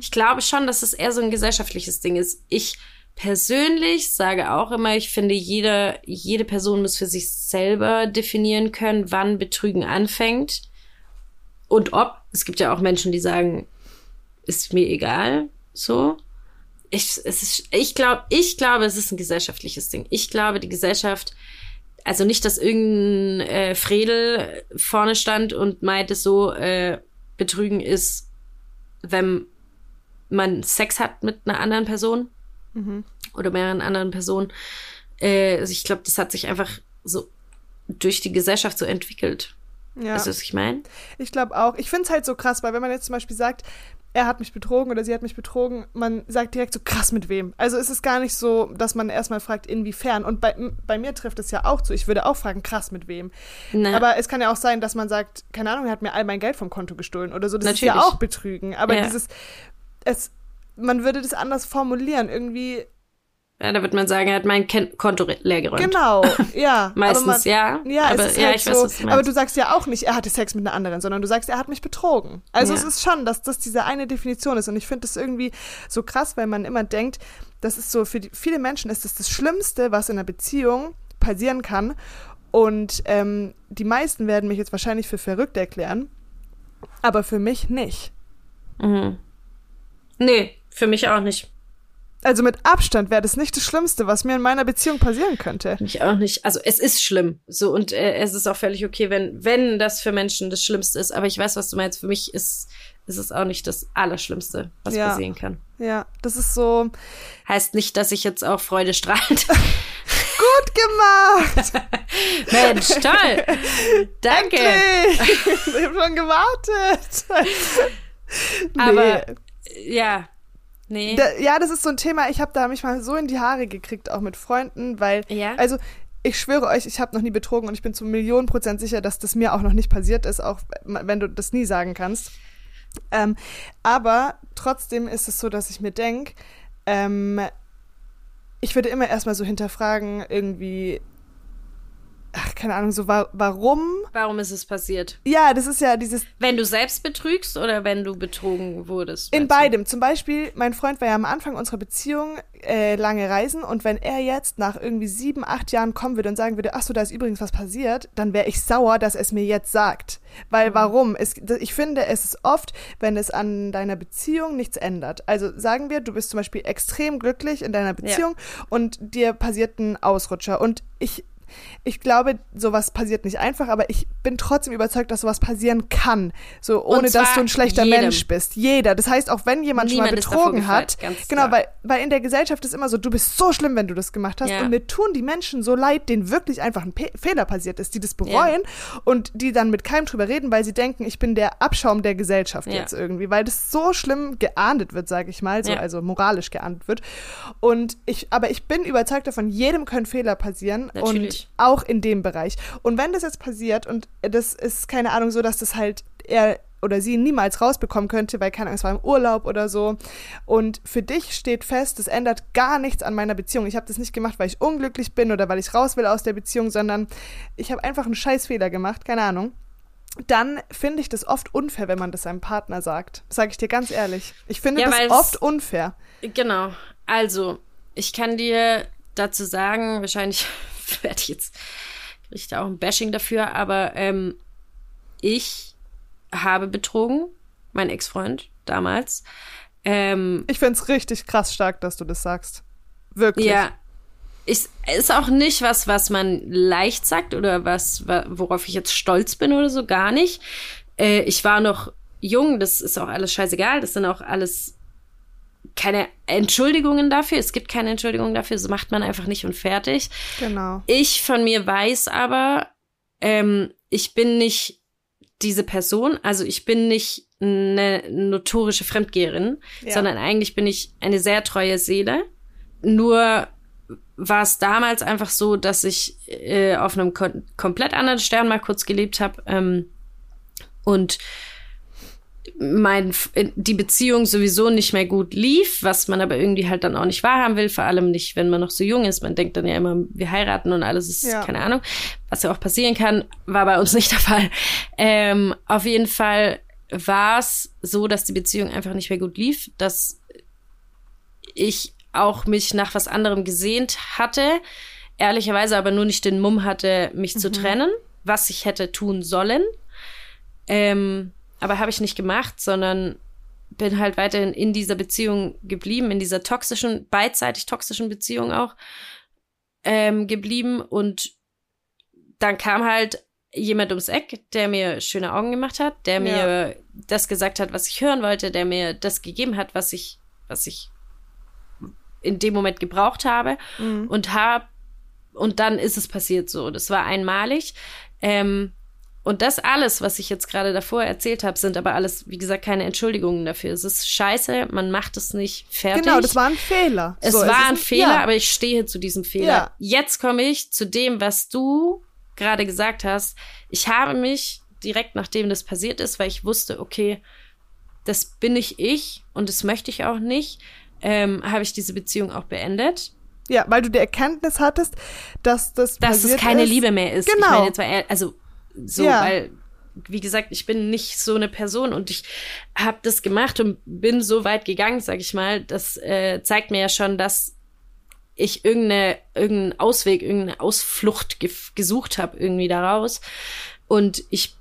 Ich glaube schon, dass es eher so ein gesellschaftliches Ding ist. Ich persönlich sage auch immer, ich finde, jeder, jede Person muss für sich selber definieren können, wann Betrügen anfängt und ob. Es gibt ja auch Menschen, die sagen, ist mir egal, so. Ich, es ist, ich glaube, ich glaube, es ist ein gesellschaftliches Ding. Ich glaube, die Gesellschaft, also nicht, dass irgendein äh, Fredel vorne stand und meinte so, äh, Betrügen ist, wenn man Sex hat mit einer anderen Person oder mehreren anderen Personen. Äh, also ich glaube, das hat sich einfach so durch die Gesellschaft so entwickelt. Ja. Weißt du, was ich meine? Ich glaube auch. Ich finde es halt so krass, weil wenn man jetzt zum Beispiel sagt, er hat mich betrogen oder sie hat mich betrogen, man sagt direkt so krass mit wem. Also es ist gar nicht so, dass man erstmal fragt, inwiefern. Und bei, bei mir trifft es ja auch zu. Ich würde auch fragen, krass mit wem. Na, Aber es kann ja auch sein, dass man sagt, keine Ahnung, er hat mir all mein Geld vom Konto gestohlen oder so. Das ist Natürlich. ja auch Betrügen. Aber Ja. dieses, es, man würde das anders formulieren. Irgendwie, ja, da wird man sagen, er hat mein Ken Konto leer geräumt. genau, ja. Meistens, man, ja. Ja, aber ist ja, halt ich so, weiß, was du aber du sagst ja auch nicht, er hatte Sex mit einer anderen, sondern du sagst, er hat mich betrogen. Also Ja. es ist schon, dass das diese eine Definition ist. Und ich finde das irgendwie so krass, weil man immer denkt, das ist so, für die, viele Menschen ist das das Schlimmste, was in einer Beziehung passieren kann. Und ähm, die meisten werden mich jetzt wahrscheinlich für verrückt erklären, aber für mich nicht. Mhm. Nee, für mich auch nicht. Also mit Abstand wäre das nicht das Schlimmste, was mir in meiner Beziehung passieren könnte. Mich auch nicht. Also es ist schlimm. So und äh, es ist auch völlig okay, wenn wenn das für Menschen das Schlimmste ist. Aber ich weiß, was du meinst. Für mich ist ist es auch nicht das Allerschlimmste, was Ja. passieren kann. Ja, das ist so, Heißt nicht, dass ich jetzt auch freudestrahlend gut gemacht. Mensch, toll. Danke. Ich habe schon gewartet. Aber ja, nee. Da, ja, das ist so ein Thema, ich habe da mich mal so in die Haare gekriegt, auch mit Freunden, weil, Ja? also ich schwöre euch, ich habe noch nie betrogen und ich bin zu Millionen Prozent sicher, dass das mir auch noch nicht passiert ist, auch wenn du das nie sagen kannst. Ähm, aber trotzdem ist es so, dass ich mir denke, ähm, ich würde immer erstmal so hinterfragen, irgendwie, keine Ahnung, so wa warum? Warum ist es passiert? Ja, das ist ja dieses Wenn du selbst betrügst oder wenn du betrogen wurdest? In meinst du? beidem. Zum Beispiel, mein Freund war ja am Anfang unserer Beziehung äh, lange reisen und wenn er jetzt nach irgendwie sieben, acht Jahren kommen würde und sagen würde, ach so, da ist übrigens was passiert, dann wäre ich sauer, dass er es mir jetzt sagt. Weil warum? Es, ich finde, es ist oft, wenn es an deiner Beziehung nichts ändert. Also sagen wir, du bist zum Beispiel extrem glücklich in deiner Beziehung und dir passiert ein Ausrutscher und ich ich glaube, sowas passiert nicht einfach, aber ich bin trotzdem überzeugt, dass sowas passieren kann. So, ohne dass du ein schlechter jedem. Mensch bist. Jeder. Das heißt, auch wenn jemand schon mal Niemand ist davor betrogen hat, ganz genau, weil, weil in der Gesellschaft ist immer so, du bist so schlimm, wenn du das gemacht hast. Ja. Und mir tun die Menschen so leid, denen wirklich einfach ein Pe Fehler passiert ist, die das bereuen und die dann mit keinem drüber reden, weil sie denken, ich bin der Abschaum der Gesellschaft Ja. jetzt irgendwie, weil das so schlimm geahndet wird, sage ich mal, so, Ja. also moralisch geahndet wird. Und ich, aber ich bin überzeugt davon, jedem können Fehler passieren Natürlich. und auch in dem Bereich. Und wenn das jetzt passiert und das ist keine Ahnung so, dass das halt er oder sie niemals rausbekommen könnte, weil keine es war im Urlaub oder so. Und für dich steht fest, das ändert gar nichts an meiner Beziehung. Ich habe das nicht gemacht, weil ich unglücklich bin oder weil ich raus will aus der Beziehung, sondern ich habe einfach einen Scheißfehler gemacht, keine Ahnung. Dann finde ich das oft unfair, wenn man das seinem Partner sagt. Sage ich dir ganz ehrlich. Ich finde Ja, das oft unfair. Genau. Also, ich kann dir dazu sagen, wahrscheinlich werde ich jetzt, kriege ich da auch ein Bashing dafür, aber ähm, ich habe betrogen, mein Ex-Freund damals. Ähm, Ich finde es richtig krass stark, dass du das sagst. Wirklich. ja, ist, ist auch nicht was, was man leicht sagt oder was, wa- worauf ich jetzt stolz bin oder so, gar nicht. Äh, ich war noch jung, das ist auch alles scheißegal, das sind auch alles keine Entschuldigungen dafür. Es gibt keine Entschuldigungen dafür, so macht man einfach nicht und fertig. Genau. Ich von mir weiß aber, ähm, ich bin nicht diese Person, also ich bin nicht eine notorische Fremdgeherin, Ja. sondern eigentlich bin ich eine sehr treue Seele. Nur war es damals einfach so, dass ich äh, auf einem kom komplett anderen Stern mal kurz gelebt habe ähm, und mein, die Beziehung sowieso nicht mehr gut lief, was man aber irgendwie halt dann auch nicht wahrhaben will, vor allem nicht, wenn man noch so jung ist. Man denkt dann ja immer, wir heiraten und alles ist, Ja. keine Ahnung, was ja auch passieren kann, war bei uns nicht der Fall. Ähm, auf jeden Fall war es so, dass die Beziehung einfach nicht mehr gut lief, dass ich auch mich nach was anderem gesehnt hatte, ehrlicherweise aber nur nicht den Mumm hatte, mich zu trennen, was ich hätte tun sollen. Ähm, aber habe ich nicht gemacht, sondern bin halt weiterhin in dieser Beziehung geblieben, in dieser toxischen, beidseitig toxischen Beziehung auch ähm, geblieben. Und dann kam halt jemand ums Eck, der mir schöne Augen gemacht hat, der mir das gesagt hat, was ich hören wollte, der mir das gegeben hat, was ich, was ich in dem Moment gebraucht habe und hab und dann ist es passiert so. Das war einmalig. Ähm, und das alles, was ich jetzt gerade davor erzählt habe, sind aber alles, wie gesagt, keine Entschuldigungen dafür. Es ist scheiße, man macht es nicht fertig. Genau, das war ein Fehler. Es So, war ist ein Fehler, ja. aber ich stehe zu diesem Fehler. Ja. Jetzt komme ich zu dem, was du gerade gesagt hast. Ich habe mich direkt nachdem das passiert ist, weil ich wusste, okay, das bin nicht ich und das möchte ich auch nicht, ähm, habe ich diese Beziehung auch beendet. Ja, weil du die Erkenntnis hattest, dass das Dass es keine ist. Liebe mehr ist. Ich Genau. meine jetzt ehr- also so, Ja. weil wie gesagt, ich bin nicht so eine Person und ich habe das gemacht und bin so weit gegangen, sag ich mal. Das äh, zeigt mir ja schon, dass ich irgendeine, irgendeinen Ausweg, irgendeine Ausflucht ge gesucht habe, irgendwie daraus. Und ich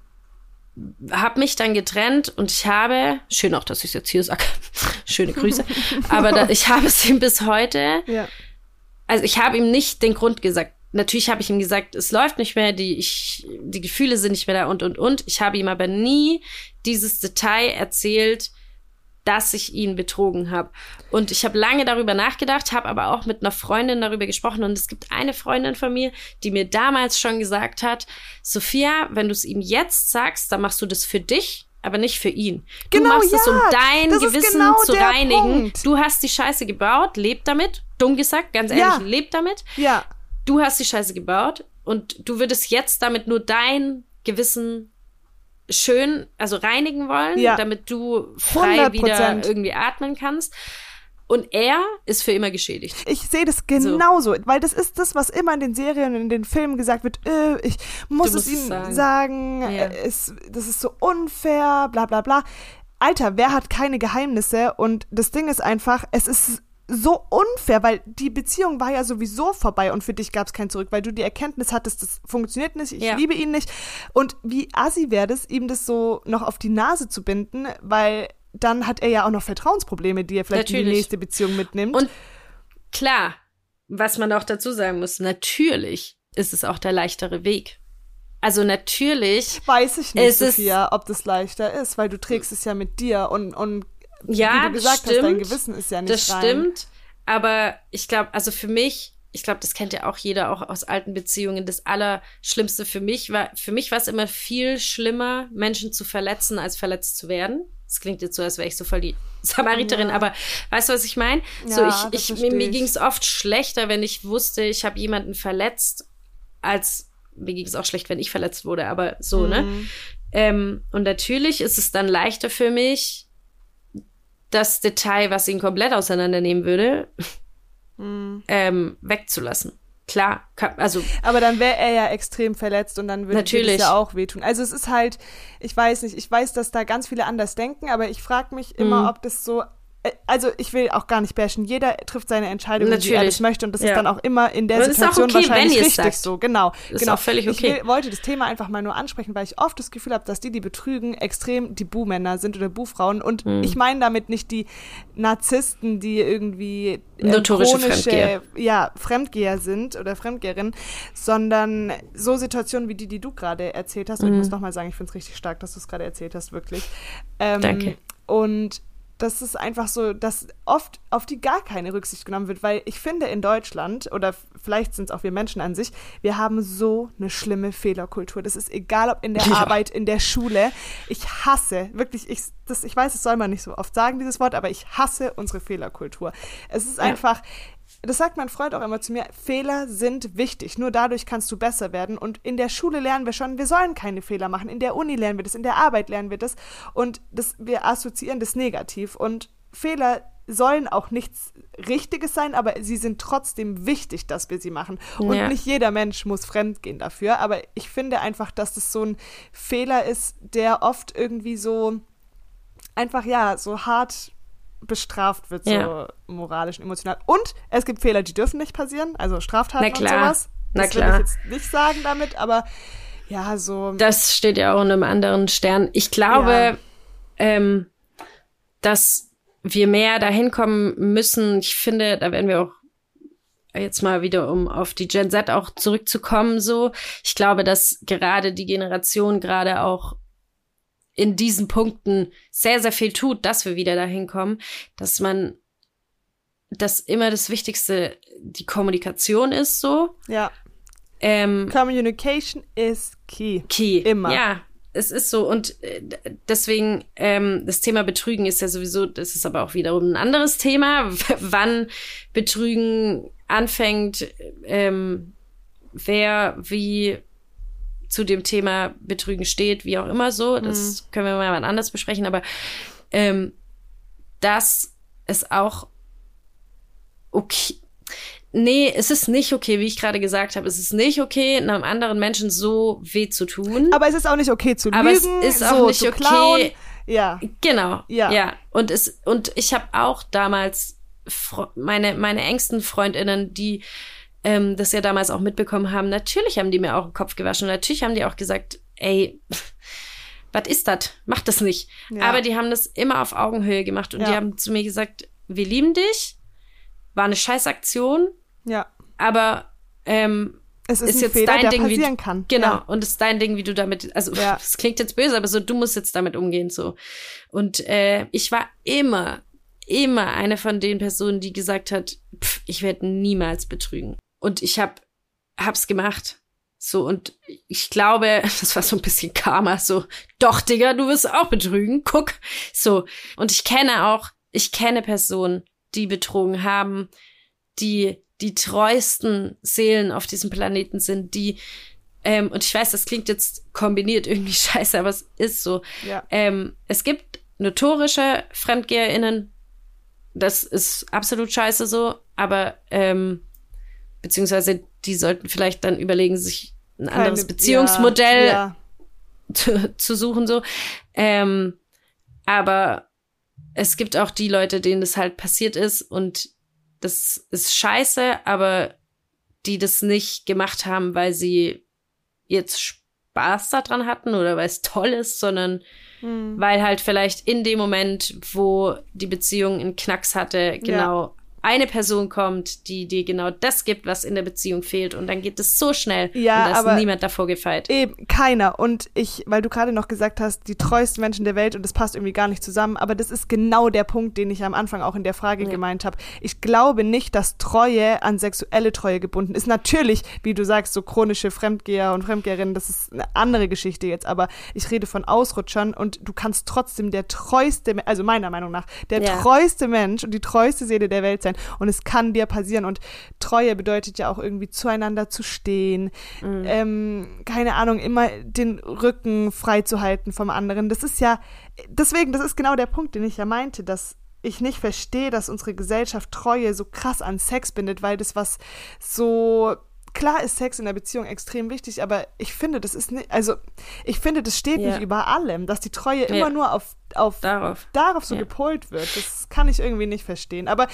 habe mich dann getrennt und ich habe, schön auch, dass ich es jetzt hier sage, schöne Grüße, aber da, ich habe es ihm bis heute Ja. also ich habe ihm nicht den Grund gesagt. Natürlich habe ich ihm gesagt, es läuft nicht mehr, die, ich, die Gefühle sind nicht mehr da und, und, und. Ich habe ihm aber nie dieses Detail erzählt, dass ich ihn betrogen habe. Und ich habe lange darüber nachgedacht, habe aber auch mit einer Freundin darüber gesprochen. Und es gibt eine Freundin von mir, die mir damals schon gesagt hat, Sophia, wenn du es ihm jetzt sagst, dann machst du das für dich, aber nicht für ihn. Du Genau, machst es, um ja, dein Gewissen genau zu reinigen. Punkt. Du hast die Scheiße gebaut, leb damit. Dumm gesagt, ganz ehrlich, Ja. leb damit Ja, du hast die Scheiße gebaut und du würdest jetzt damit nur dein Gewissen schön, also reinigen wollen, Ja. damit du frei 100%. wieder irgendwie atmen kannst. Und er ist für immer geschädigt. ich sehe das genauso, weil das ist das, was immer in den Serien und in den Filmen gesagt wird, äh, ich muss es ihm sagen. sagen, Ja. äh, es, das ist so unfair, bla bla bla. Alter, wer hat keine Geheimnisse? Und das Ding ist einfach, es ist so unfair, weil die Beziehung war ja sowieso vorbei und für dich gab es kein Zurück, weil du die Erkenntnis hattest, das funktioniert nicht, ich Ja. liebe ihn nicht. Und wie assi wäre das, ihm das so noch auf die Nase zu binden, weil dann hat er ja auch noch Vertrauensprobleme, die er vielleicht in die Natürlich. nächste Beziehung mitnimmt. Und klar, was man auch dazu sagen muss, natürlich ist es auch der leichtere Weg. Also natürlich, Weiß ich nicht, Sophia, ob das leichter ist, weil du trägst es ja mit dir und, und ja, wie du gesagt stimmt, hast, dein Gewissen ist ja nicht das rein. stimmt. Aber ich glaube, also für mich, ich glaube, das kennt ja auch jeder, auch aus alten Beziehungen. Das Allerschlimmste für mich war, für mich war es immer viel schlimmer, Menschen zu verletzen, als verletzt zu werden. Das klingt jetzt so, als wäre ich so voll die Samariterin, Ja. aber weißt du, was ich meine? so, Ja, ich, das ich, versteh mir, mir ich. ging es oft schlechter, wenn ich wusste, ich habe jemanden verletzt, als mir ging es auch schlecht, wenn ich verletzt wurde, aber so, ne? Mhm. Ähm, und natürlich ist es dann leichter für mich, das Detail, was ihn komplett auseinandernehmen würde, Mhm. ähm, wegzulassen. Klar, kann, also Aber dann wäre er ja extrem verletzt und dann würde das ja auch wehtun. Also es ist halt, ich weiß nicht, ich weiß, dass da ganz viele anders denken, aber ich frage mich immer, Mhm. ob das so. Äh, Also ich will auch gar nicht bashen. Jeder trifft seine Entscheidung, wie er Natürlich. das möchte und das Ja. ist dann auch immer in der auch Situation okay, wahrscheinlich richtig sagt. so. Genau, Ist genau. auch völlig Ich okay. will, wollte das Thema einfach mal nur ansprechen, weil ich oft das Gefühl habe, dass die, die betrügen, extrem die Bu-Männer sind oder Bu-Frauen und Mhm. ich meine damit nicht die Narzissten, die irgendwie äh, Notorische chronische, Fremdgeher. ja, Fremdgeher sind oder Fremdgeherinnen, sondern so Situationen wie die, die du gerade erzählt hast. Und Mhm. ich muss nochmal sagen, ich finde es richtig stark, dass du es gerade erzählt hast, wirklich. Ähm, Danke. Und das ist einfach so, dass oft auf die gar keine Rücksicht genommen wird, weil ich finde in Deutschland, oder vielleicht sind es auch wir Menschen an sich, wir haben so eine schlimme Fehlerkultur. Das ist egal, ob in der Ja. Arbeit, in der Schule. Ich hasse, wirklich, ich, das, ich weiß, das soll man nicht so oft sagen, dieses Wort, aber ich hasse unsere Fehlerkultur. Es ist Ja. einfach, das sagt mein Freund auch immer zu mir, Fehler sind wichtig. Nur dadurch kannst du besser werden. Und in der Schule lernen wir schon, wir sollen keine Fehler machen. In der Uni lernen wir das, in der Arbeit lernen wir das. Und das, wir assoziieren das negativ. Und Fehler sollen auch nichts Richtiges sein, aber sie sind trotzdem wichtig, dass wir sie machen. Und Ja. nicht jeder Mensch muss fremdgehen dafür. Aber ich finde einfach, dass das so ein Fehler ist, der oft irgendwie so einfach, ja, so hart bestraft wird, so Ja. moralisch und emotional. Und es gibt Fehler, die dürfen nicht passieren, also Straftaten Na und klar. sowas. Na das klar. will ich jetzt nicht sagen damit, aber ja, so. das steht ja auch in einem anderen Stern. Ich glaube, Ja. ähm, dass wir mehr dahin kommen müssen. Ich finde, da werden wir auch jetzt mal wieder, um auf die Gen Z auch zurückzukommen, so. Ich glaube, dass gerade die Generation gerade auch in diesen Punkten sehr, sehr viel tut, dass wir wieder dahin kommen, dass man, dass immer das Wichtigste die Kommunikation ist, so. Ja. Ähm, Communication is key. Key. Immer. Ja, es ist so. Und äh, deswegen, ähm, das Thema Betrügen ist ja sowieso, das ist aber auch wiederum ein anderes Thema. Wann Betrügen anfängt, ähm, wer wie zu dem Thema Betrügen steht, wie auch immer so. Das können wir mal anders besprechen, aber ähm, dass es auch okay. Nee, es ist nicht okay, wie ich gerade gesagt habe. Es ist nicht okay, einem anderen Menschen so weh zu tun. Aber es ist auch nicht okay zu Aber es lügen, ist auch so nicht zu okay- klauen. Ja. Genau. Ja. Ja. Und es und ich habe auch damals meine meine engsten Freundinnen, die ähm, das ja damals auch mitbekommen haben. Natürlich haben die mir auch den Kopf gewaschen. Und natürlich haben die auch gesagt, ey, was ist das? Mach das nicht. Ja. Aber die haben das immer auf Augenhöhe gemacht und Ja. die haben zu mir gesagt, wir lieben dich. War eine scheiß Aktion, Ja. aber ähm, Es ist, ist ein jetzt Fehler, dein der Ding, wie passieren kann. Genau, Ja. und es ist dein Ding, wie du damit, also Ja. es klingt jetzt böse, aber so, du musst jetzt damit umgehen, so. Und äh, ich war immer, immer eine von den Personen, die gesagt hat, pff, ich werde niemals betrügen. Und ich hab, hab's gemacht. So, und ich glaube, das war so ein bisschen Karma, so, doch, Digga, du wirst auch betrügen, guck. So. Und ich kenne auch, ich kenne Personen, die betrogen haben, die die treuesten Seelen auf diesem Planeten sind, die ähm, und ich weiß, das klingt jetzt kombiniert irgendwie scheiße, aber es ist so. Ja. Ähm, es gibt notorische FremdgeherInnen, das ist absolut scheiße so, aber ähm, beziehungsweise die sollten vielleicht dann überlegen, sich ein anderes Keine- Beziehungsmodell Ja, zu, zu suchen, so. Ähm, aber es gibt auch die Leute, denen das halt passiert ist und das ist scheiße, aber die das nicht gemacht haben, weil sie jetzt Spaß daran hatten oder weil es toll ist, sondern Hm. weil halt vielleicht in dem Moment, wo die Beziehung einen Knacks hatte, genau eine Person kommt, die dir genau das gibt, was in der Beziehung fehlt. Und dann geht es so schnell. Ja, und da ist aber- niemand davor gefeit. Eben, keiner. Und ich, weil du gerade noch gesagt hast, die treuesten Menschen der Welt und das passt irgendwie gar nicht zusammen, aber das ist genau der Punkt, den ich am Anfang auch in der Frage Ja. gemeint habe. Ich glaube nicht, dass Treue an sexuelle Treue gebunden ist. Natürlich, wie du sagst, so chronische Fremdgeher und Fremdgeherinnen, das ist eine andere Geschichte jetzt, aber ich rede von Ausrutschern und du kannst trotzdem der treueste, also meiner Meinung nach, der Ja. treueste Mensch und die treueste Seele der Welt sein und es kann dir passieren und Treue bedeutet ja auch irgendwie zueinander zu stehen, ähm, keine Ahnung, immer den Rücken frei zu halten vom anderen. Das ist ja, deswegen, das ist genau der Punkt, den ich ja meinte, dass ich nicht verstehe, dass unsere Gesellschaft Treue so krass an Sex bindet, weil das was so klar ist Sex in der Beziehung extrem wichtig, aber ich finde, das ist nicht, also ich finde, das steht Ja. nicht über allem, dass die Treue immer Ja. nur auf, auf Darauf. darauf so Ja. gepolt wird. Das kann ich irgendwie nicht verstehen. Aber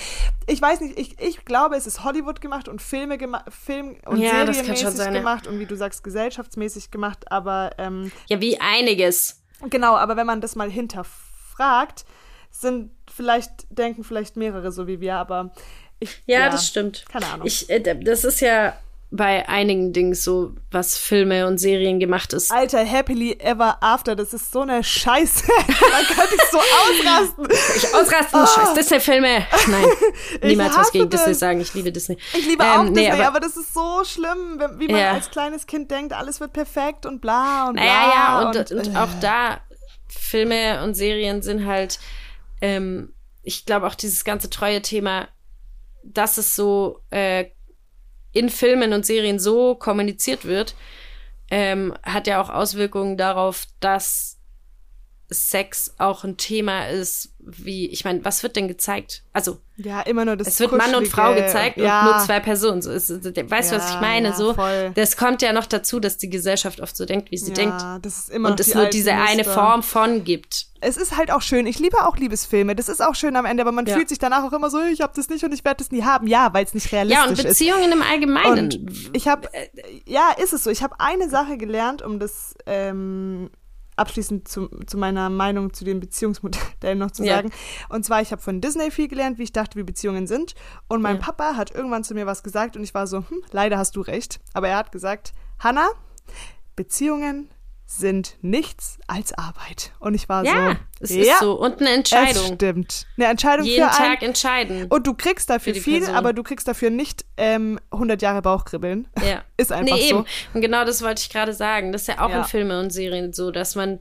ich weiß nicht, ich, ich glaube, es ist Hollywood gemacht und Filme gemacht, Film und Ja, serienmäßig sein, ja. gemacht und wie du sagst, gesellschaftsmäßig gemacht. Aber ähm, Ja, wie einiges. genau, aber wenn man das mal hinterfragt, sind vielleicht, denken vielleicht mehrere so wie wir, aber ich. Ja, das stimmt. Keine Ahnung. Ich, äh, das ist ja bei einigen Dingen so, was Filme und Serien gemacht ist. Alter, Happily Ever After, das ist so eine Scheiße. da könnte ich so ausrasten. Ich ausrasten, scheiß Disney-Filme. Nein, niemals was gegen das. Disney sagen. Ich liebe Disney. Ich liebe Ähm, auch nee, Disney, aber- aber, das ist so schlimm, wie man Ja. als kleines Kind denkt, alles wird perfekt und bla und bla. Naja, ja, und, und, äh, auch da, Filme und Serien sind halt, ähm, ich glaube auch dieses ganze treue Thema, dass es so äh, in Filmen und Serien so kommuniziert wird, ähm, hat ja auch Auswirkungen darauf, dass Sex auch ein Thema ist, wie, ich meine, was wird denn gezeigt? Also, Ja, immer nur das es wird Mann und Frau gezeigt ja. und nur zwei Personen. So ist, weißt du, was ich Ja, meine? ja, so, voll. das kommt ja noch dazu, dass die Gesellschaft oft so denkt, wie sie ja, denkt das ist immer und es die nur diese eine Muster. Form von gibt. Es ist halt auch schön. Ich liebe auch Liebesfilme. Das ist auch schön am Ende, aber man Ja. fühlt sich danach auch immer so, ich habe das nicht und ich werde das nie haben. Ja, weil es nicht realistisch Ja, und ist. Beziehungen im Allgemeinen. Und ich habe, ja, ist es so. Ich habe eine Sache gelernt, um das ähm, abschließend zu, zu meiner Meinung zu den Beziehungsmodellen noch zu Ja. sagen. Und zwar, ich habe von Disney viel gelernt, wie ich dachte, wie Beziehungen sind. Und mein Ja. Papa hat irgendwann zu mir was gesagt und ich war so, hm, leider hast du recht. Aber er hat gesagt, Hannah, Beziehungen sind nichts als Arbeit. Und ich war ja, so, es ja, ist so. Und eine es Entscheidung. stimmt. Eine Entscheidung Jeden für einen. Tag entscheiden. Und du kriegst dafür viel, Person. aber du kriegst dafür nicht ähm, 100 Jahre Bauchkribbeln. Ja. Ist einfach nee, so. eben. Und genau das wollte ich gerade sagen. Das ist ja auch Ja. in Filmen und Serien so, dass man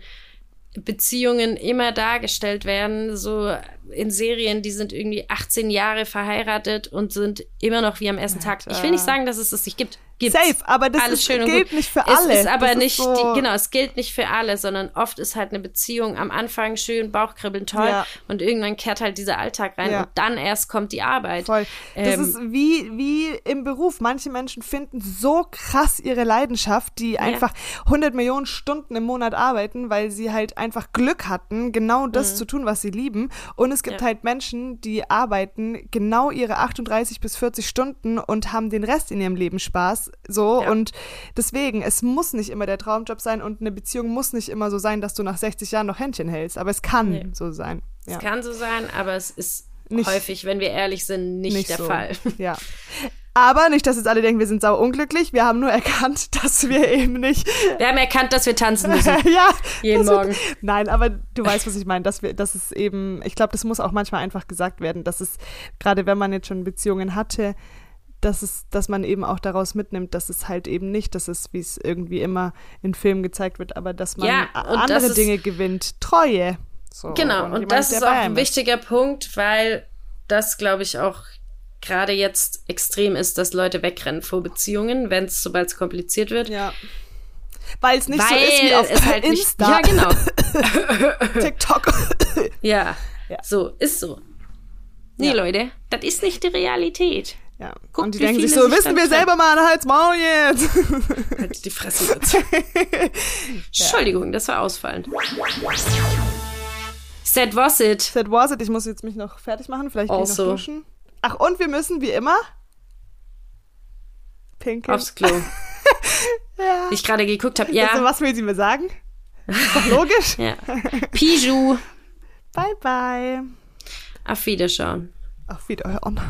Beziehungen immer dargestellt werden, so in Serien, die sind irgendwie 18 Jahre verheiratet und sind immer noch wie am ersten Tag. Ich will nicht sagen, dass es es nicht gibt. Gibt's. Safe, aber das Alles ist, schön und gilt gut. nicht für alle. Es ist aber das nicht, ist so, die, genau, es gilt nicht für alle, sondern oft ist halt eine Beziehung am Anfang schön, Bauchkribbeln toll Ja. und irgendwann kehrt halt dieser Alltag rein Ja. und dann erst kommt die Arbeit. Voll. Das Ähm, ist wie, wie im Beruf. Manche Menschen finden so krass ihre Leidenschaft, die einfach 100 Millionen Stunden im Monat arbeiten, weil sie halt einfach Glück hatten, genau das zu tun, was sie lieben. Und es gibt Mhm. Ja. halt Menschen, die arbeiten genau ihre 38 bis 40 Stunden und haben den Rest in ihrem Leben Spaß. So. Ja. Und deswegen, es muss nicht immer der Traumjob sein und eine Beziehung muss nicht immer so sein, dass du nach 60 Jahren noch Händchen hältst. Aber es kann Nee. so sein. Es Ja. kann so sein, aber es ist Nicht- häufig, wenn wir ehrlich sind, nicht, der so. Fall. Ja. Aber nicht, dass jetzt alle denken, wir sind sau unglücklich. Wir haben nur erkannt, dass wir eben nicht. Wir haben erkannt, dass wir tanzen müssen. ja. Jeden das wird- Morgen. Nein, aber du weißt, was ich meine. Dass wir, dass es eben, ich glaube, das muss auch manchmal einfach gesagt werden, dass es, gerade wenn man jetzt schon Beziehungen hatte, dass es, dass man eben auch daraus mitnimmt, dass es halt eben nicht, das ist, wie es irgendwie immer in Filmen gezeigt wird, aber dass man Ja, das andere ist- Dinge gewinnt. Treue. So, Genau, und, das ist auch ein ist. wichtiger Punkt, weil das, glaube ich, auch gerade jetzt extrem ist, dass Leute wegrennen vor Beziehungen, wenn es, sobald es kompliziert wird. Ja. Weil es nicht weil so ist wie auf es halt nicht, Insta, Ja, genau. TikTok. Ja, Ja. so, ist so. Nee, Ja. Leute, das ist nicht die Realität. ja. Guck, und die denken sich so, sich wissen wir selber mal, halt's Maul jetzt. Halt die Fresse jetzt. Entschuldigung, das war ausfallend. That was it. That was it. Ich muss jetzt mich noch fertig machen. Vielleicht gehe ich noch Also. duschen. Ach, und wir müssen wie immer pinkeln. Aufs Klo. ja. Ich gerade geguckt habe. Also, Ja. was will sie mir sagen? Ist doch logisch. ja. Piju. bye, bye. Auf Wiederschauen. Auf Wiederhören.